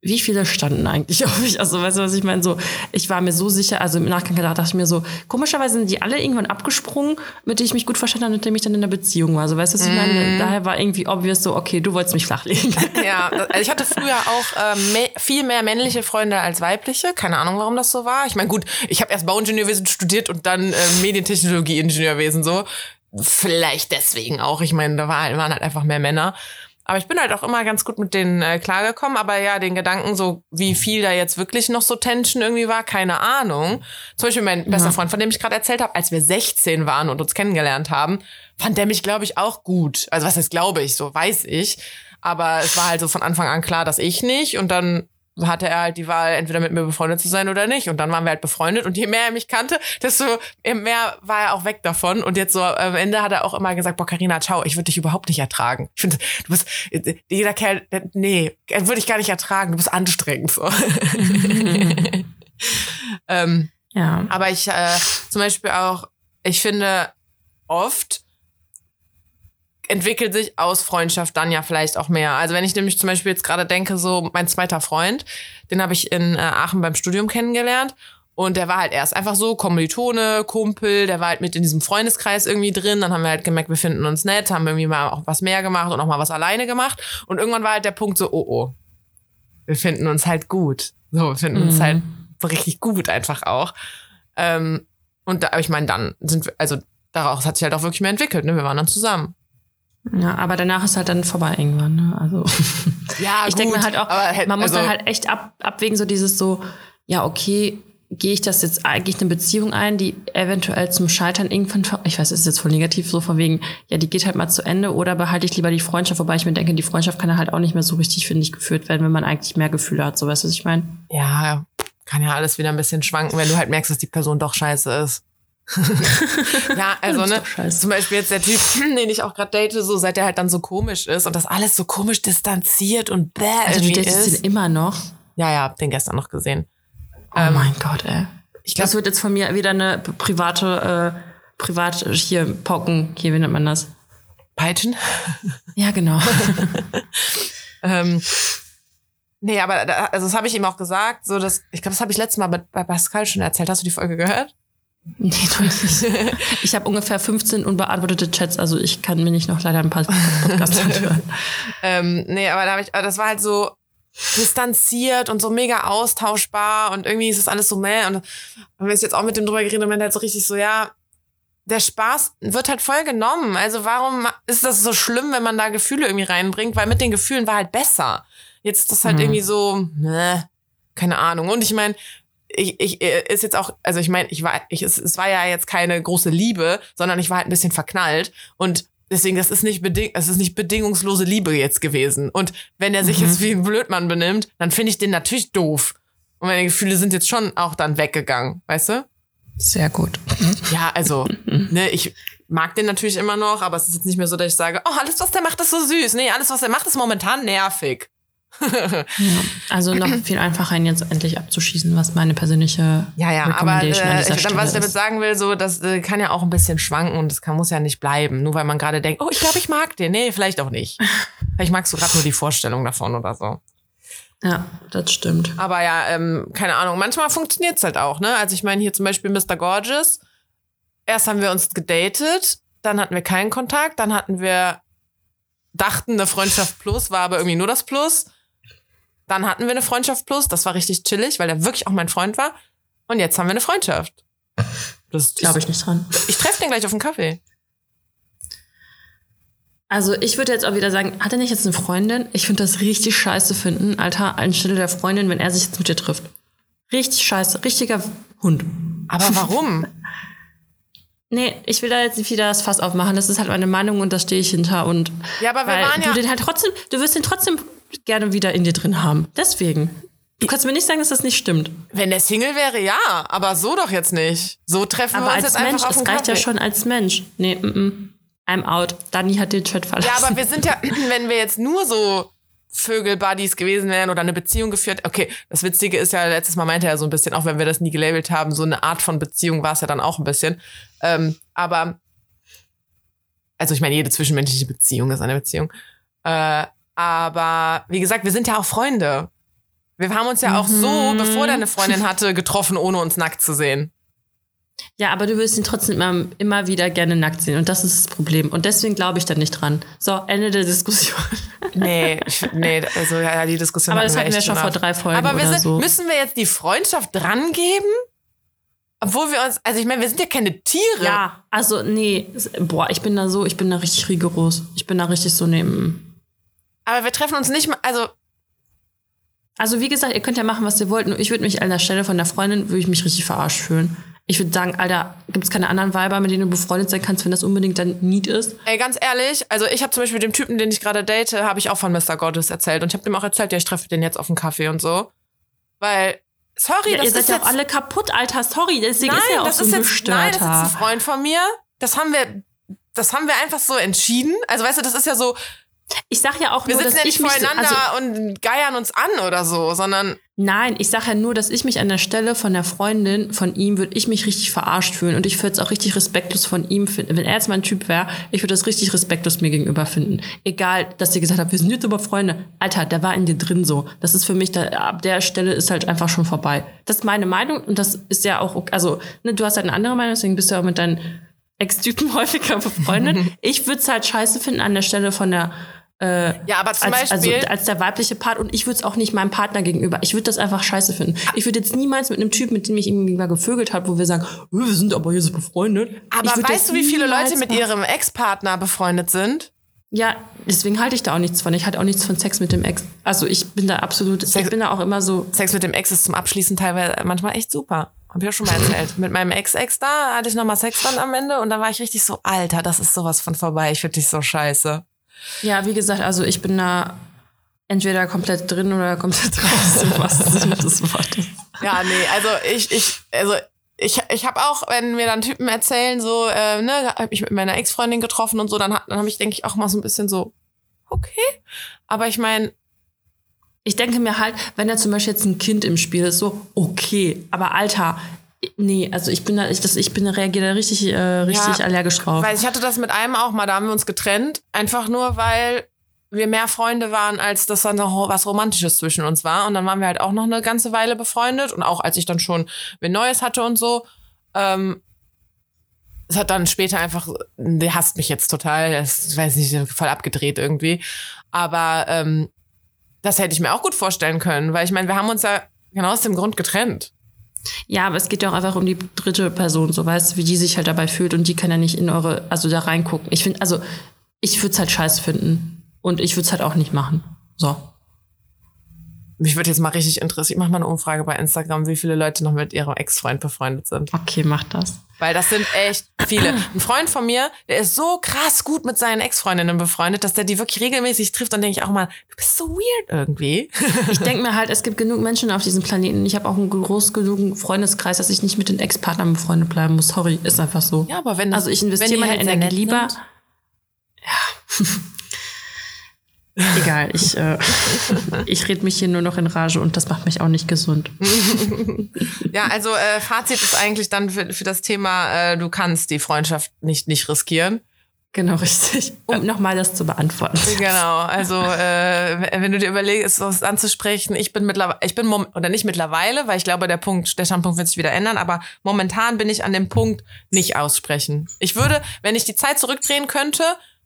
wie viele standen eigentlich [LAUGHS] auf mich? Also, weißt du, was ich meine? So, ich war mir so sicher, also im Nachgang dachte ich mir so, komischerweise sind die alle irgendwann abgesprungen, mit denen ich mich gut verstanden habe, mit denen ich dann in der Beziehung war. Also, weißt du, was ich meine? Daher war irgendwie obvious so, okay, du wolltest mich flachlegen. [LAUGHS] Ja, also ich hatte früher auch ähm, me viel mehr männliche Freunde als weibliche. Keine Ahnung, warum das so war. Ich meine, gut, ich habe erst Bauingenieurwesen studiert und dann äh, Medientechnologie-Ingenieurwesen so. vielleicht deswegen auch. Ich meine, da war waren halt einfach mehr Männer. Aber ich bin halt auch immer ganz gut mit denen äh, klargekommen. Aber ja, den Gedanken, so wie viel da jetzt wirklich noch so Tension irgendwie war, keine Ahnung. Zum Beispiel mein bester Ja. Freund, von dem ich gerade erzählt habe, als wir 16 waren und uns kennengelernt haben, fand der mich, glaube ich, auch gut. Also was heißt, glaube ich, so weiß ich. Aber es war halt so von Anfang an klar, dass ich nicht. Und dann hatte er halt die Wahl, entweder mit mir befreundet zu sein oder nicht. Und dann waren wir halt befreundet. Und je mehr er mich kannte, desto mehr war er auch weg davon. Und jetzt so am Ende hat er auch immer gesagt, boah, Carina, ciao, ich würde dich überhaupt nicht ertragen. Ich finde, du bist, jeder Kerl, nee, würde ich gar nicht ertragen. Du bist anstrengend. So. [LAUGHS] ähm, Ja. aber ich äh, zum Beispiel auch, ich finde, oft entwickelt sich aus Freundschaft dann ja vielleicht auch mehr. Also wenn ich nämlich zum Beispiel jetzt gerade denke, so mein zweiter Freund, den habe ich in äh, Aachen beim Studium kennengelernt. Und der war halt erst einfach so Kommilitone, Kumpel, der war halt mit in diesem Freundeskreis irgendwie drin. Dann haben wir halt gemerkt, wir finden uns nett, haben irgendwie mal auch was mehr gemacht und auch mal was alleine gemacht. Und irgendwann war halt der Punkt so, oh oh, wir finden uns halt gut. So, wir finden uns Mhm. halt so richtig gut einfach auch. Ähm, und da, aber ich meine, dann sind wir, also daraus hat sich halt auch wirklich mehr entwickelt, ne? Wir waren dann zusammen. Ja, aber danach ist halt dann vorbei irgendwann. Ne? Also [LAUGHS] Ja, ich denke mir halt auch, aber man muss also, dann halt echt ab, abwägen, so dieses so, ja, okay, gehe ich das jetzt eigentlich eine Beziehung ein, die eventuell zum Scheitern irgendwann, ich weiß, es ist jetzt voll negativ, so von wegen, ja, die geht halt mal zu Ende oder behalte ich lieber die Freundschaft, wobei ich mir denke, die Freundschaft kann halt auch nicht mehr so richtig, finde ich, geführt werden, wenn man eigentlich mehr Gefühle hat, so weißt du, was ich meine? Ja, kann ja alles wieder ein bisschen schwanken, wenn du halt merkst, dass die Person doch scheiße ist. [LAUGHS] [LAUGHS] ja, also ne, zum Beispiel jetzt der Typ, [SNIFFS] den ich auch gerade date, so seit der halt dann so komisch ist und das alles so komisch distanziert und bäh Also du irgendwie datest ist. ihn immer noch. Ja, ja, hab den gestern noch gesehen. Oh Ähm, mein Gott, ey. Ich glaube, Das wird jetzt von mir wieder eine private, äh, privat hier Pocken, hier, wie nennt man das? Peitschen. [LAUGHS] Ja, genau. Ähm, nee, aber da, also das habe ich ihm auch gesagt, so dass ich glaube, das habe ich letztes Mal bei, bei Pascal schon erzählt. Hast du die Folge gehört? Nee, du nicht. Ich habe ungefähr 15 unbeantwortete Chats, also ich kann mir nicht noch leider ein paar Podcasts anhören. [LAUGHS] Ähm, nee, aber da ich, aber das war halt so distanziert und so mega austauschbar und irgendwie ist es alles so meh und, und wenn ich jetzt auch mit dem drüber geredet meinte er halt so richtig so, ja, der Spaß wird halt voll genommen. Also warum ist das so schlimm, wenn man da Gefühle irgendwie reinbringt? Weil mit den Gefühlen war halt besser. Jetzt ist das halt Mhm. irgendwie so, ne, keine Ahnung. Und ich meine, ich, ich äh, ist jetzt auch, also ich meine, ich war, ich, es, es war ja jetzt keine große Liebe, sondern ich war halt ein bisschen verknallt und deswegen, das ist nicht beding, es ist nicht bedingungslose Liebe jetzt gewesen. Und wenn er sich Mhm. jetzt wie ein Blödmann benimmt, dann finde ich den natürlich doof. Und meine Gefühle sind jetzt schon auch dann weggegangen, weißt du? Sehr gut. Ja, also, [LAUGHS] ne, ich mag den natürlich immer noch, aber es ist jetzt nicht mehr so, dass ich sage, oh, alles, was der macht, ist so süß. Nee, alles, was er macht, ist momentan nervig. Ja. Also noch [CLEARS THROAT] viel einfacher, ihn jetzt endlich abzuschießen, was meine persönliche Ja, ja, aber äh, ich, dann, was ich damit sagen will, so, das äh, kann ja auch ein bisschen schwanken und das kann, muss ja nicht bleiben, nur weil man gerade denkt, oh, ich glaube, ich mag den. Nee, vielleicht auch nicht. [LAUGHS] Vielleicht magst du gerade nur die Vorstellung davon oder so. Ja, das stimmt. Aber ja, ähm, keine Ahnung, manchmal funktioniert's halt auch, ne? Also ich meine hier zum Beispiel Mr. Gorgeous. Erst haben wir uns gedatet, dann hatten wir keinen Kontakt, dann hatten wir, dachten eine Freundschaft plus, war aber irgendwie nur das Plus. Dann hatten wir eine Freundschaft plus, das war richtig chillig, weil er wirklich auch mein Freund war. Und jetzt haben wir eine Freundschaft. Das Glaube ich nicht dran. Ich treffe den gleich auf einen Kaffee. Also ich würde jetzt auch wieder sagen, hat er nicht jetzt eine Freundin? Ich finde das richtig scheiße finden, Alter, anstelle der Freundin, wenn er sich jetzt mit dir trifft. Richtig scheiße, richtiger Hund. Aber warum? [LAUGHS] Nee, ich will da jetzt nicht wieder das Fass aufmachen. Das ist halt meine Meinung und da stehe ich hinter. Und Ja, aber wir weil waren ja- du den halt trotzdem, du wirst den trotzdem gerne wieder in dir drin haben. Deswegen. Du kannst mir nicht sagen, dass das nicht stimmt. Wenn der Single wäre, ja, aber so doch jetzt nicht. So treffen Aber wir uns als jetzt Mensch, einfach auf es einen reicht ja schon als Mensch. Nee, mm, mm. I'm out. Dani hat den Chat verlassen. Ja, aber wir sind ja, [CLEARS THROAT] wenn wir jetzt nur so Vögel-Buddies gewesen wären oder eine Beziehung geführt. Okay, das Witzige ist ja, letztes Mal meinte er so ein bisschen, auch wenn wir das nie gelabelt haben, so eine Art von Beziehung war es ja dann auch ein bisschen. Ähm, aber, also ich meine, jede zwischenmenschliche Beziehung ist eine Beziehung. Äh, aber wie gesagt, wir sind ja auch Freunde. Wir haben uns ja auch so, Mhm. bevor der eine Freundin hatte, getroffen, ohne uns nackt zu sehen. Ja, aber du willst ihn trotzdem immer, immer wieder gerne nackt sehen. Und das ist das Problem. Und deswegen glaube ich da nicht dran. So, Ende der Diskussion. [LAUGHS] Nee, ich, nee, also ja, die Diskussion Aber das hatten wir schon vor drei Folgen Aber sind, so. müssen wir jetzt die Freundschaft drangeben? Obwohl wir uns, also ich meine, wir sind ja keine Tiere. Ja, also nee, boah, ich bin da so, ich bin da richtig rigoros. Ich bin da richtig so neben. Aber wir treffen uns nicht mal, also Also wie gesagt, ihr könnt ja machen, was ihr wollt. Nur ich würde mich an der Stelle von der Freundin, würde ich mich richtig verarscht fühlen. Ich würde sagen, Alter, gibt es keine anderen Weiber, mit denen du befreundet sein kannst, wenn das unbedingt dein Need ist? Ey, ganz ehrlich, also ich habe zum Beispiel dem Typen, den ich gerade date, habe ich auch von Mr. Gottes erzählt. Und ich habe dem auch erzählt, ja, ich treffe den jetzt auf einen Kaffee und so. Weil, sorry, Ja, das ihr seid ist ja auch alle kaputt, Alter. Sorry, deswegen nein, ist er ja auch das so ist ein jetzt, nein, das ist ein. Freund von mir. Das haben wir, das haben wir einfach so entschieden. Also weißt du, das ist ja so, Ich sag ja auch wir nur, dass sitzen ja ich nicht voreinander Also, und geiern uns an oder so, sondern nein, ich sag ja nur, dass ich mich an der Stelle von der Freundin von ihm, würde ich mich richtig verarscht fühlen. Und ich würde es auch richtig respektlos von ihm finden. Wenn er jetzt mein Typ wäre, ich würde das richtig respektlos mir gegenüber finden. Egal, dass ihr gesagt habt, wir sind jetzt aber Freunde. Alter, der war in dir drin so. Das ist für mich, da, ab der Stelle ist halt einfach schon vorbei. Das ist meine Meinung und das ist ja auch, okay. also, ne, du hast halt eine andere Meinung, deswegen bist du auch mit deinen Ex-Typen [LAUGHS] häufiger befreundet. [LAUGHS] ich würde es halt scheiße finden an der Stelle von der, äh, ja, aber zum als, also Beispiel, als der weibliche Part und ich würde es auch nicht meinem Partner gegenüber. Ich würde das einfach scheiße finden. Ich würde jetzt niemals mit einem Typ, mit dem ich irgendwie mal gevögelt habe, wo wir sagen, "Oh, wir sind aber hier so befreundet. aber weißt du, wie viele Leute mit ihrem Ex-Partner befreundet sind? Ja, deswegen halte ich da auch nichts von. Ich halte auch nichts von Sex mit dem Ex. Also ich bin da absolut, ich bin da auch immer so. Sex mit dem Ex ist zum Abschließen teilweise manchmal echt super. Hab ich auch schon mal erzählt. mit meinem Ex-Ex da hatte ich nochmal Sex dann am Ende und dann war ich richtig so, Alter, das ist sowas von vorbei. Ich finde dich so scheiße. Ja, wie gesagt, also ich bin da entweder komplett drin oder komplett [LAUGHS] raus, im wahrsten Sinne des Wortes. Ja, nee, also ich, ich, also ich, ich habe auch, wenn mir dann Typen erzählen, so, äh, ne, hab ich mit meiner Ex-Freundin getroffen und so, dann, dann habe ich, denke ich, auch mal so ein bisschen so, okay. Aber ich meine, Ich denke mir halt, wenn da zum Beispiel jetzt ein Kind im Spiel ist, so, okay. Aber Alter, nee, also ich bin da, ich, das, ich bin da, reagiere da richtig, äh, richtig Ja, allergisch drauf. weil ich hatte das mit einem auch mal, da haben wir uns getrennt, einfach nur, weil wir mehr Freunde waren, als dass dann noch was Romantisches zwischen uns war. Und dann waren wir halt auch noch eine ganze Weile befreundet. Und auch als ich dann schon wen Neues hatte und so, ähm, es hat dann später einfach, der hasst mich jetzt total, das weiß nicht, voll abgedreht irgendwie. Aber ähm, das hätte ich mir auch gut vorstellen können, weil ich meine, wir haben uns ja genau aus dem Grund getrennt. Ja, aber es geht ja auch einfach um die dritte Person, so weißt du, wie die sich halt dabei fühlt und die kann ja nicht in eure, also da reingucken. Ich finde, also ich würde es halt scheiße finden und ich würde es halt auch nicht machen. So. Mich würde jetzt mal richtig interessieren. Ich mache mal eine Umfrage bei Instagram, wie viele Leute noch mit ihrem Ex-Freund befreundet sind. Okay, mach das. Weil das sind echt viele. Ein Freund von mir, der ist so krass gut mit seinen Ex-Freundinnen befreundet, dass der die wirklich regelmäßig trifft. Dann denke ich auch mal, du bist so weird irgendwie. [LAUGHS] Ich denke mir halt, es gibt genug Menschen auf diesem Planeten. Ich habe auch einen groß genug Freundeskreis, dass ich nicht mit den Ex-Partnern befreundet bleiben muss. Sorry, ist einfach so. Ja, aber wenn Also ich investiere meine halt Energie lieber. sind. [LAUGHS] Egal, ich, äh, ich rede mich hier nur noch in Rage und das macht mich auch nicht gesund. Ja, also äh, Fazit ist eigentlich dann für, für das Thema, äh, du kannst die Freundschaft nicht, nicht riskieren. Genau, richtig. Um nochmal das zu beantworten. Genau, also äh, wenn du dir überlegst, was anzusprechen, ich bin mittlerweile, ich bin mom oder nicht mittlerweile, weil ich glaube, der Punkt, der Standpunkt wird sich wieder ändern, aber momentan bin ich an dem Punkt nicht aussprechen. Ich würde, wenn ich die Zeit zurückdrehen könnte,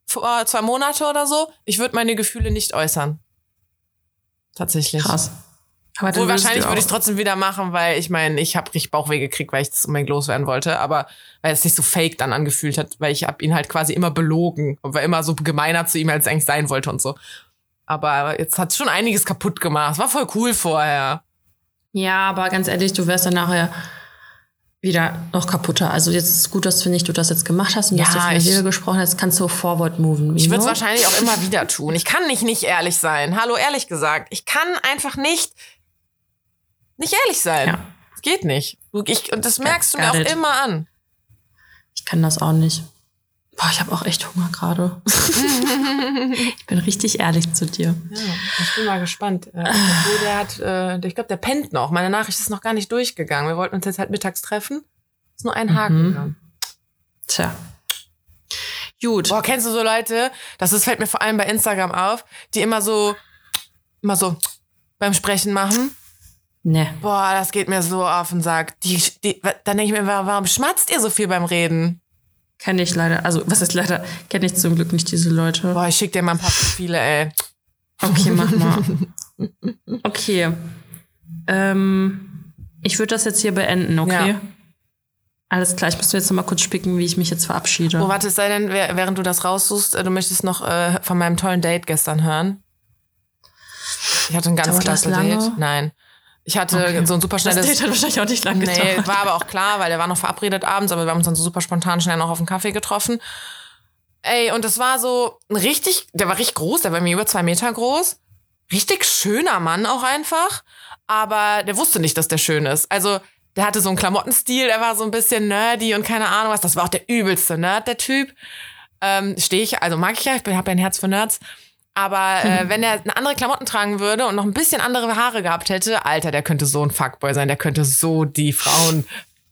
vor zwei Monate oder so, ich würde meine Gefühle nicht äußern. Tatsächlich. Krass. Aber Obwohl wahrscheinlich würde ich es trotzdem wieder machen, weil ich meine, ich habe richtig Bauchweh gekriegt, weil ich das unbedingt loswerden wollte, aber weil es sich so fake dann angefühlt hat, weil ich habe ihn halt quasi immer belogen und war immer so gemeiner zu ihm, als er eigentlich sein wollte und so. Aber jetzt hat schon einiges kaputt gemacht. Es war voll cool vorher. Ja, aber ganz ehrlich, du wärst dann nachher wieder noch kaputter. Also jetzt ist es gut, dass du nicht du das jetzt gemacht hast und Ja, dass du von der ich- Seele gesprochen hast, kannst du forward moven. Ich würde es wahrscheinlich auch immer [LAUGHS] wieder tun. Ich kann nicht nicht ehrlich sein. Hallo, ehrlich gesagt. Ich kann einfach nicht nicht ehrlich sein. Ja. Es geht nicht. Ich, und das merkst du mir auch it. immer an. Ich kann das auch nicht. Boah, ich habe auch echt Hunger gerade. [LAUGHS] ich bin richtig ehrlich zu dir. Ja, ich bin mal gespannt. Äh, obwohl der hat, äh, ich glaube, der pennt noch. Meine Nachricht ist noch gar nicht durchgegangen. Wir wollten uns jetzt halt mittags treffen. Ist nur ein Haken Mhm. dran. Tja. Gut. Boah, kennst du so Leute? Das ist, fällt mir vor allem bei Instagram auf, die immer so, immer so beim Sprechen machen. Ne. Boah, das geht mir so auf den Sack. Die, die, dann denke ich mir, wa- warum schmatzt ihr so viel beim Reden? Kenne ich leider. Also, was ist leider? Kenne ich zum Glück nicht diese Leute. Boah, ich schick dir mal ein paar Profile, ey. Okay, mach mal. [LAUGHS] Okay. Ähm, ich würde das jetzt hier beenden, okay? Ja. Alles klar, ich muss jetzt noch mal kurz spicken, wie ich mich jetzt verabschiede. Oh, warte, es sei denn, während du das raussuchst, äh, du möchtest noch äh, von meinem tollen Date gestern hören. Ich hatte ein ganz Dauert klasse? Date. Nein. Ich hatte Okay. so ein super das schnelles. Date hat wahrscheinlich auch nicht lange Nee, gedauert. war aber auch klar, weil der war noch verabredet abends, aber wir haben uns dann so super spontan schnell noch auf einen Kaffee getroffen. Ey, und das war so ein richtig, der war richtig groß, der war mir über zwei Meter groß. Richtig schöner Mann auch einfach. Aber der wusste nicht, dass der schön ist. Also, der hatte so einen Klamottenstil, der war so ein bisschen nerdy und keine Ahnung was. Das war auch der übelste Nerd, der Typ. Ähm, Stehe ich, also mag ich ja, ich habe ja ein Herz für Nerds. Aber äh, wenn er eine andere Klamotten tragen würde und noch ein bisschen andere Haare gehabt hätte, Alter, der könnte so ein Fuckboy sein. Der könnte so die Frauen,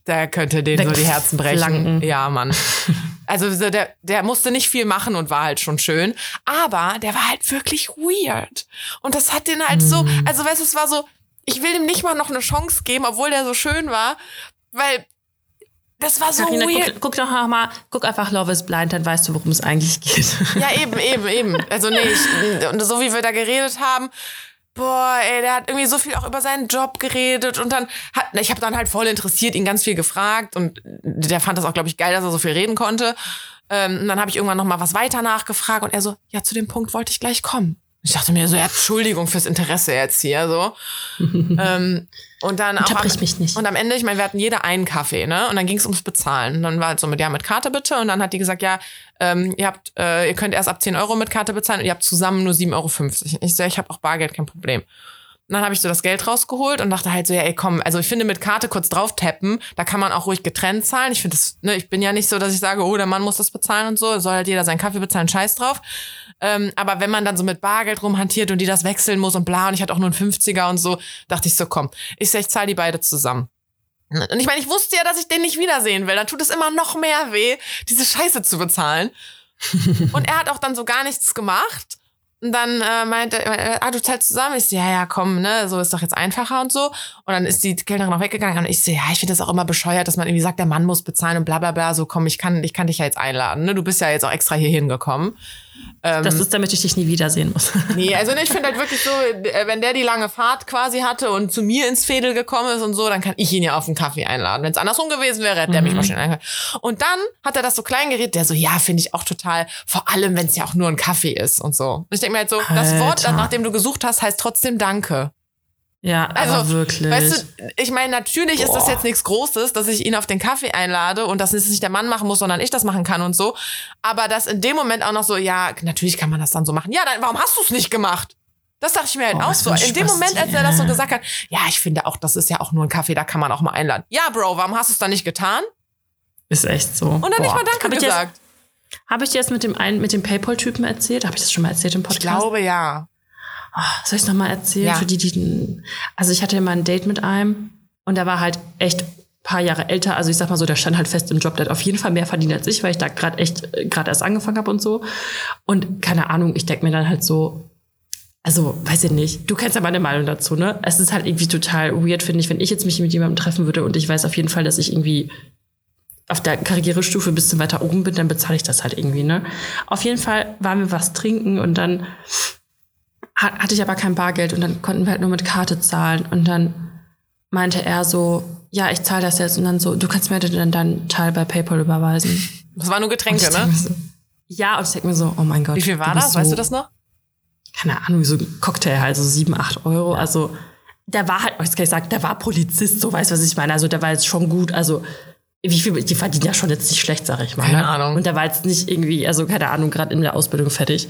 der könnte denen so die Herzen brechen. Wegflanken. Ja, Mann. [LAUGHS] Also so der, der musste nicht viel machen und war halt schon schön. Aber der war halt wirklich weird. Und das hat den halt so, Mhm. also weißt du, es war so, ich will dem nicht mal noch eine Chance geben, obwohl der so schön war, weil das war so Carina, weird. guck, guck doch noch mal, guck einfach Love is Blind, dann weißt du, worum es eigentlich geht. [LAUGHS] Ja, eben, eben, eben. Also nee, ich, und so wie wir da geredet haben, boah, ey, der hat irgendwie so viel auch über seinen Job geredet und dann hat, ich habe dann halt voll interessiert, ihn ganz viel gefragt und der fand das auch, glaube ich, geil, dass er so viel reden konnte. Ähm, und dann habe ich irgendwann noch mal was weiter nachgefragt und er so, ja, zu dem Punkt wollte ich gleich kommen. Ich dachte mir so, ja, Entschuldigung fürs Interesse jetzt hier, so. [LAUGHS] ähm, und dann auch am, mich nicht. und am Ende, ich meine, wir hatten jeder einen Kaffee, ne? Und dann ging es ums Bezahlen. Und dann war halt so mit, ja, mit Karte bitte. Und dann hat die gesagt, ja, ähm, ihr habt, äh, ihr könnt erst ab 10 Euro mit Karte bezahlen und ihr habt zusammen nur 7,50 Euro. Ich so, ja, ich habe auch Bargeld, kein Problem. Und dann habe ich so das Geld rausgeholt und dachte halt so, ja, ey, komm, also ich finde mit Karte kurz drauf tappen, da kann man auch ruhig getrennt zahlen. Ich finde das, ne, ich bin ja nicht so, dass ich sage, oh, der Mann muss das bezahlen und so, soll halt jeder seinen Kaffee bezahlen, scheiß drauf. Ähm, aber wenn man dann so mit Bargeld rumhantiert und die das wechseln muss und bla, und ich hatte auch nur einen 50er und so, dachte ich so, komm, ich ich zahle die beide zusammen. Und ich meine, ich wusste ja, dass ich den nicht wiedersehen will. Dann tut es immer noch mehr weh, diese Scheiße zu bezahlen. [LAUGHS] und er hat auch dann so gar nichts gemacht. Und dann äh, meinte er, ah, du zahlst zusammen? Ich so, ja, ja, komm, ne, so ist doch jetzt einfacher und so. Und dann ist die Kellnerin noch weggegangen und ich so, ja, ich finde das auch immer bescheuert, dass man irgendwie sagt, der Mann muss bezahlen und bla bla bla. So, komm, ich kann, ich kann dich ja jetzt einladen, ne? Du bist ja jetzt auch extra hier hingekommen. Ähm, Das ist, damit ich dich nie wiedersehen muss. [LAUGHS] Nee, also ne, ich finde halt wirklich so, äh, wenn der die lange Fahrt quasi hatte und zu mir ins Fädel gekommen ist und so, dann kann ich ihn ja auf einen Kaffee einladen. Wenn es andersrum gewesen wäre, hätte der mich Mhm. wahrscheinlich eingeladen. Und dann hat er das so klein geredet, der so, ja, finde ich auch total, vor allem, wenn es ja auch nur ein Kaffee ist und so. Und ich denke mir halt so, das Wort, Alter. nach dem du gesucht hast, heißt trotzdem Danke. Ja, Also, wirklich. Weißt du, ich meine, natürlich ist das Boah. jetzt nichts Großes, dass ich ihn auf den Kaffee einlade und dass es nicht der Mann machen muss, sondern ich das machen kann und so. Aber das in dem Moment auch noch so, ja, natürlich kann man das dann so machen. Ja, dann, warum hast du es nicht gemacht? Das dachte ich mir halt Oh, auch so. In dem Moment, als er das so gesagt hat, ja, ich finde auch, das ist ja auch nur ein Kaffee, da kann man auch mal einladen. Ja, Bro, warum hast du es dann nicht getan? ist echt so. Und dann nicht mal Danke Habe ich, dir gesagt. das- hab ich dir das mit dem einen, mit dem Paypal-Typen erzählt? Habe ich das schon mal erzählt im Ich Podcast? glaube ja. Ah, soll ich es nochmal erzählen? Ja. Für die, die, also ich hatte mal ein Date mit einem und der war halt echt ein paar Jahre älter. Also ich sag mal so, der stand halt fest im Job. Der hat auf jeden Fall mehr verdient als ich, weil ich da gerade echt äh, gerade erst angefangen habe und so. Und keine Ahnung, ich denk mir dann halt so, also weiß ich nicht, du kennst ja meine Meinung dazu, ne? Es ist halt irgendwie total weird, finde ich, wenn ich jetzt mich mit jemandem treffen würde und ich weiß auf jeden Fall, dass ich irgendwie auf der Karrierestufe ein bisschen weiter oben bin, dann bezahle ich das halt irgendwie, ne? Auf jeden Fall waren wir was trinken und dann hatte ich aber kein Bargeld und dann konnten wir halt nur mit Karte zahlen und dann meinte er so, ja, ich zahle das jetzt und dann so, du kannst mir dann deinen Teil bei PayPal überweisen. Das war nur Getränke, ich ne? so, ja, und ich denke mir so, oh mein Gott. Wie viel war das? Weißt so, du das noch? Keine Ahnung, so ein Cocktail halt, so sieben, acht Euro. Also der war halt, jetzt kann ich sagen, der war Polizist, so weißt du, was ich meine. Also der war jetzt schon gut, also wie viel, die verdienen ja schon jetzt nicht schlecht, sag ich mal. Keine ne? Ahnung. Und der war jetzt nicht irgendwie, also keine Ahnung, gerade in der Ausbildung fertig.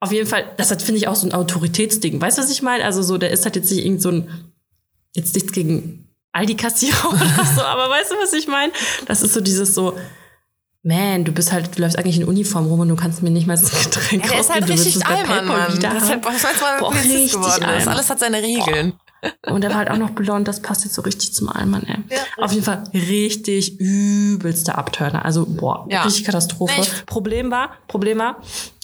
Auf jeden Fall, das hat, finde ich, auch so ein Autoritätsding. Weißt du, was ich meine? Also so, der ist halt jetzt nicht irgend so ein, jetzt nichts gegen Aldi-Kassierer [LAUGHS] oder so, aber weißt du, was ich meine? Das ist so dieses so, man, du bist halt, du läufst eigentlich in Uniform rum und du kannst mir nicht mal das Getränk Ja, der ist halt du richtig PayPal Mann. wieder Deshalb haben. was weiß man, Boah, richtig geworden ist. Allmann. Alles hat seine Regeln. Und der war halt auch noch blond, das passt jetzt so richtig zum Allmann, ey. Auf jeden Fall richtig übelster Abturner. Also, boah, Ja. richtig Katastrophe. Nee, ich- Problem war, Problem war,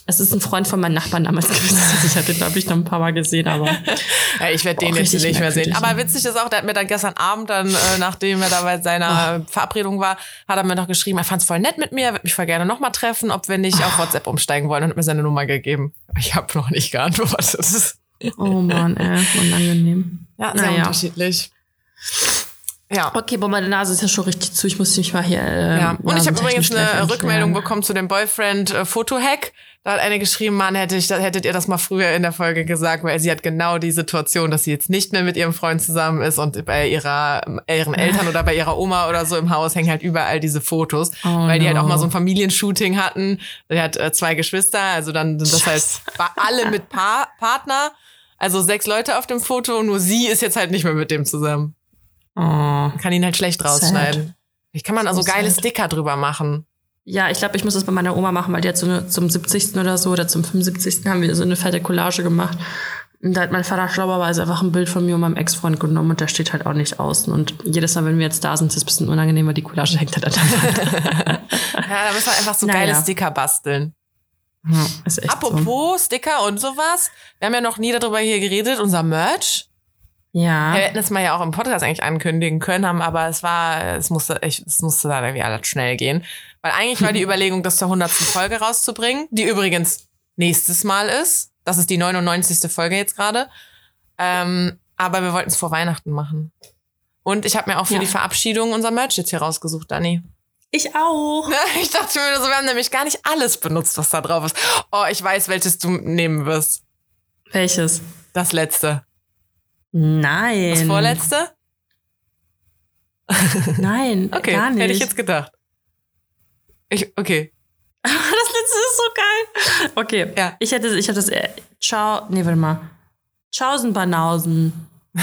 es ist ein Freund von meinem Nachbarn damals [LAUGHS] gewesen. Also ich habe den, glaube ich, noch ein paar Mal gesehen, aber [LAUGHS] Ja, ich werde den Boah, jetzt nicht mehr sehen. Aber witzig ist auch, der hat mir dann gestern Abend dann, äh, nachdem er da bei seiner Verabredung war, hat er mir noch geschrieben, er fand es voll nett mit mir, würde mich voll gerne nochmal treffen, ob wir nicht auf WhatsApp umsteigen wollen und hat mir seine Nummer gegeben. Ich habe noch nicht geantwortet. oh Mann, ey, unangenehm. Ja, sehr Naja. unterschiedlich. Ja. Okay, boah, meine Nase ist ja schon richtig zu. Ich muss mich mal hier. Äh, Ja, und ich habe übrigens eine Rückmeldung bekommen zu dem Boyfriend-Foto-Hack. Da hat eine geschrieben, Mann, hätte ich, hättet ihr das mal früher in der Folge gesagt, weil sie hat genau die Situation, dass sie jetzt nicht mehr mit ihrem Freund zusammen ist und bei ihrer, ihren Eltern oder bei ihrer Oma oder so im Haus hängen halt überall diese Fotos, Oh weil die halt auch mal so ein Familienshooting hatten. Die hat äh, zwei Geschwister, also dann sind das halt war alle mit pa Partner, also sechs Leute auf dem Foto, nur sie ist jetzt halt nicht mehr mit dem zusammen. Oh. Kann ihn halt schlecht rausschneiden. Ich kann man also So geile sad. Sticker drüber machen. Ja, ich glaube, ich muss das bei meiner Oma machen, weil die hat so eine, zum 70. oder so oder zum 75. haben wir so eine fette Collage gemacht. Und da hat mein Vater schlauerweise einfach ein Bild von mir und meinem Ex-Freund genommen und der steht halt auch nicht außen. Und jedes Mal, wenn wir jetzt da sind, ist es ein bisschen unangenehm, weil die Collage hängt halt an der Wand. [LAUGHS] Ja, da müssen wir einfach so Naja. geile Sticker basteln. Ja, ist echt so. Apropos Sticker und sowas. Wir haben ja noch nie darüber hier geredet, unser Merch. Ja. Wir hätten es mal ja auch im Podcast eigentlich ankündigen können, haben, aber es war, es musste, echt, es musste dann irgendwie alles schnell gehen. Weil eigentlich war die [LAUGHS] Überlegung, das zur 100. Folge rauszubringen, die übrigens nächstes Mal ist. Das ist die 99. Folge jetzt gerade. Ähm, aber wir wollten es vor Weihnachten machen. Und ich habe mir auch für Ja. die Verabschiedung unser Merch jetzt hier rausgesucht, Dani. Ich auch. [LAUGHS] Ich dachte mir so, wir haben nämlich gar nicht alles benutzt, was da drauf ist. Oh, ich weiß, welches du nehmen wirst. Welches? Das letzte. Nein. Das vorletzte? Nein, [LAUGHS] Okay, gar nicht. hätte ich jetzt gedacht. Ich, okay. [LAUGHS] das letzte ist so geil. Okay, Ja. ich hätte, ich habe das, äh, ciao, nee, warte mal. Tschaußen Banausen. [LAUGHS]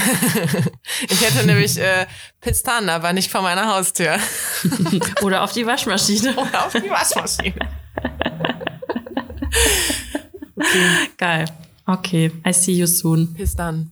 Ich hätte nämlich äh, Pistan, aber nicht vor meiner Haustür. Oder auf die Waschmaschine. Oder auf die Waschmaschine. Geil. Okay, I see you soon. Pistan.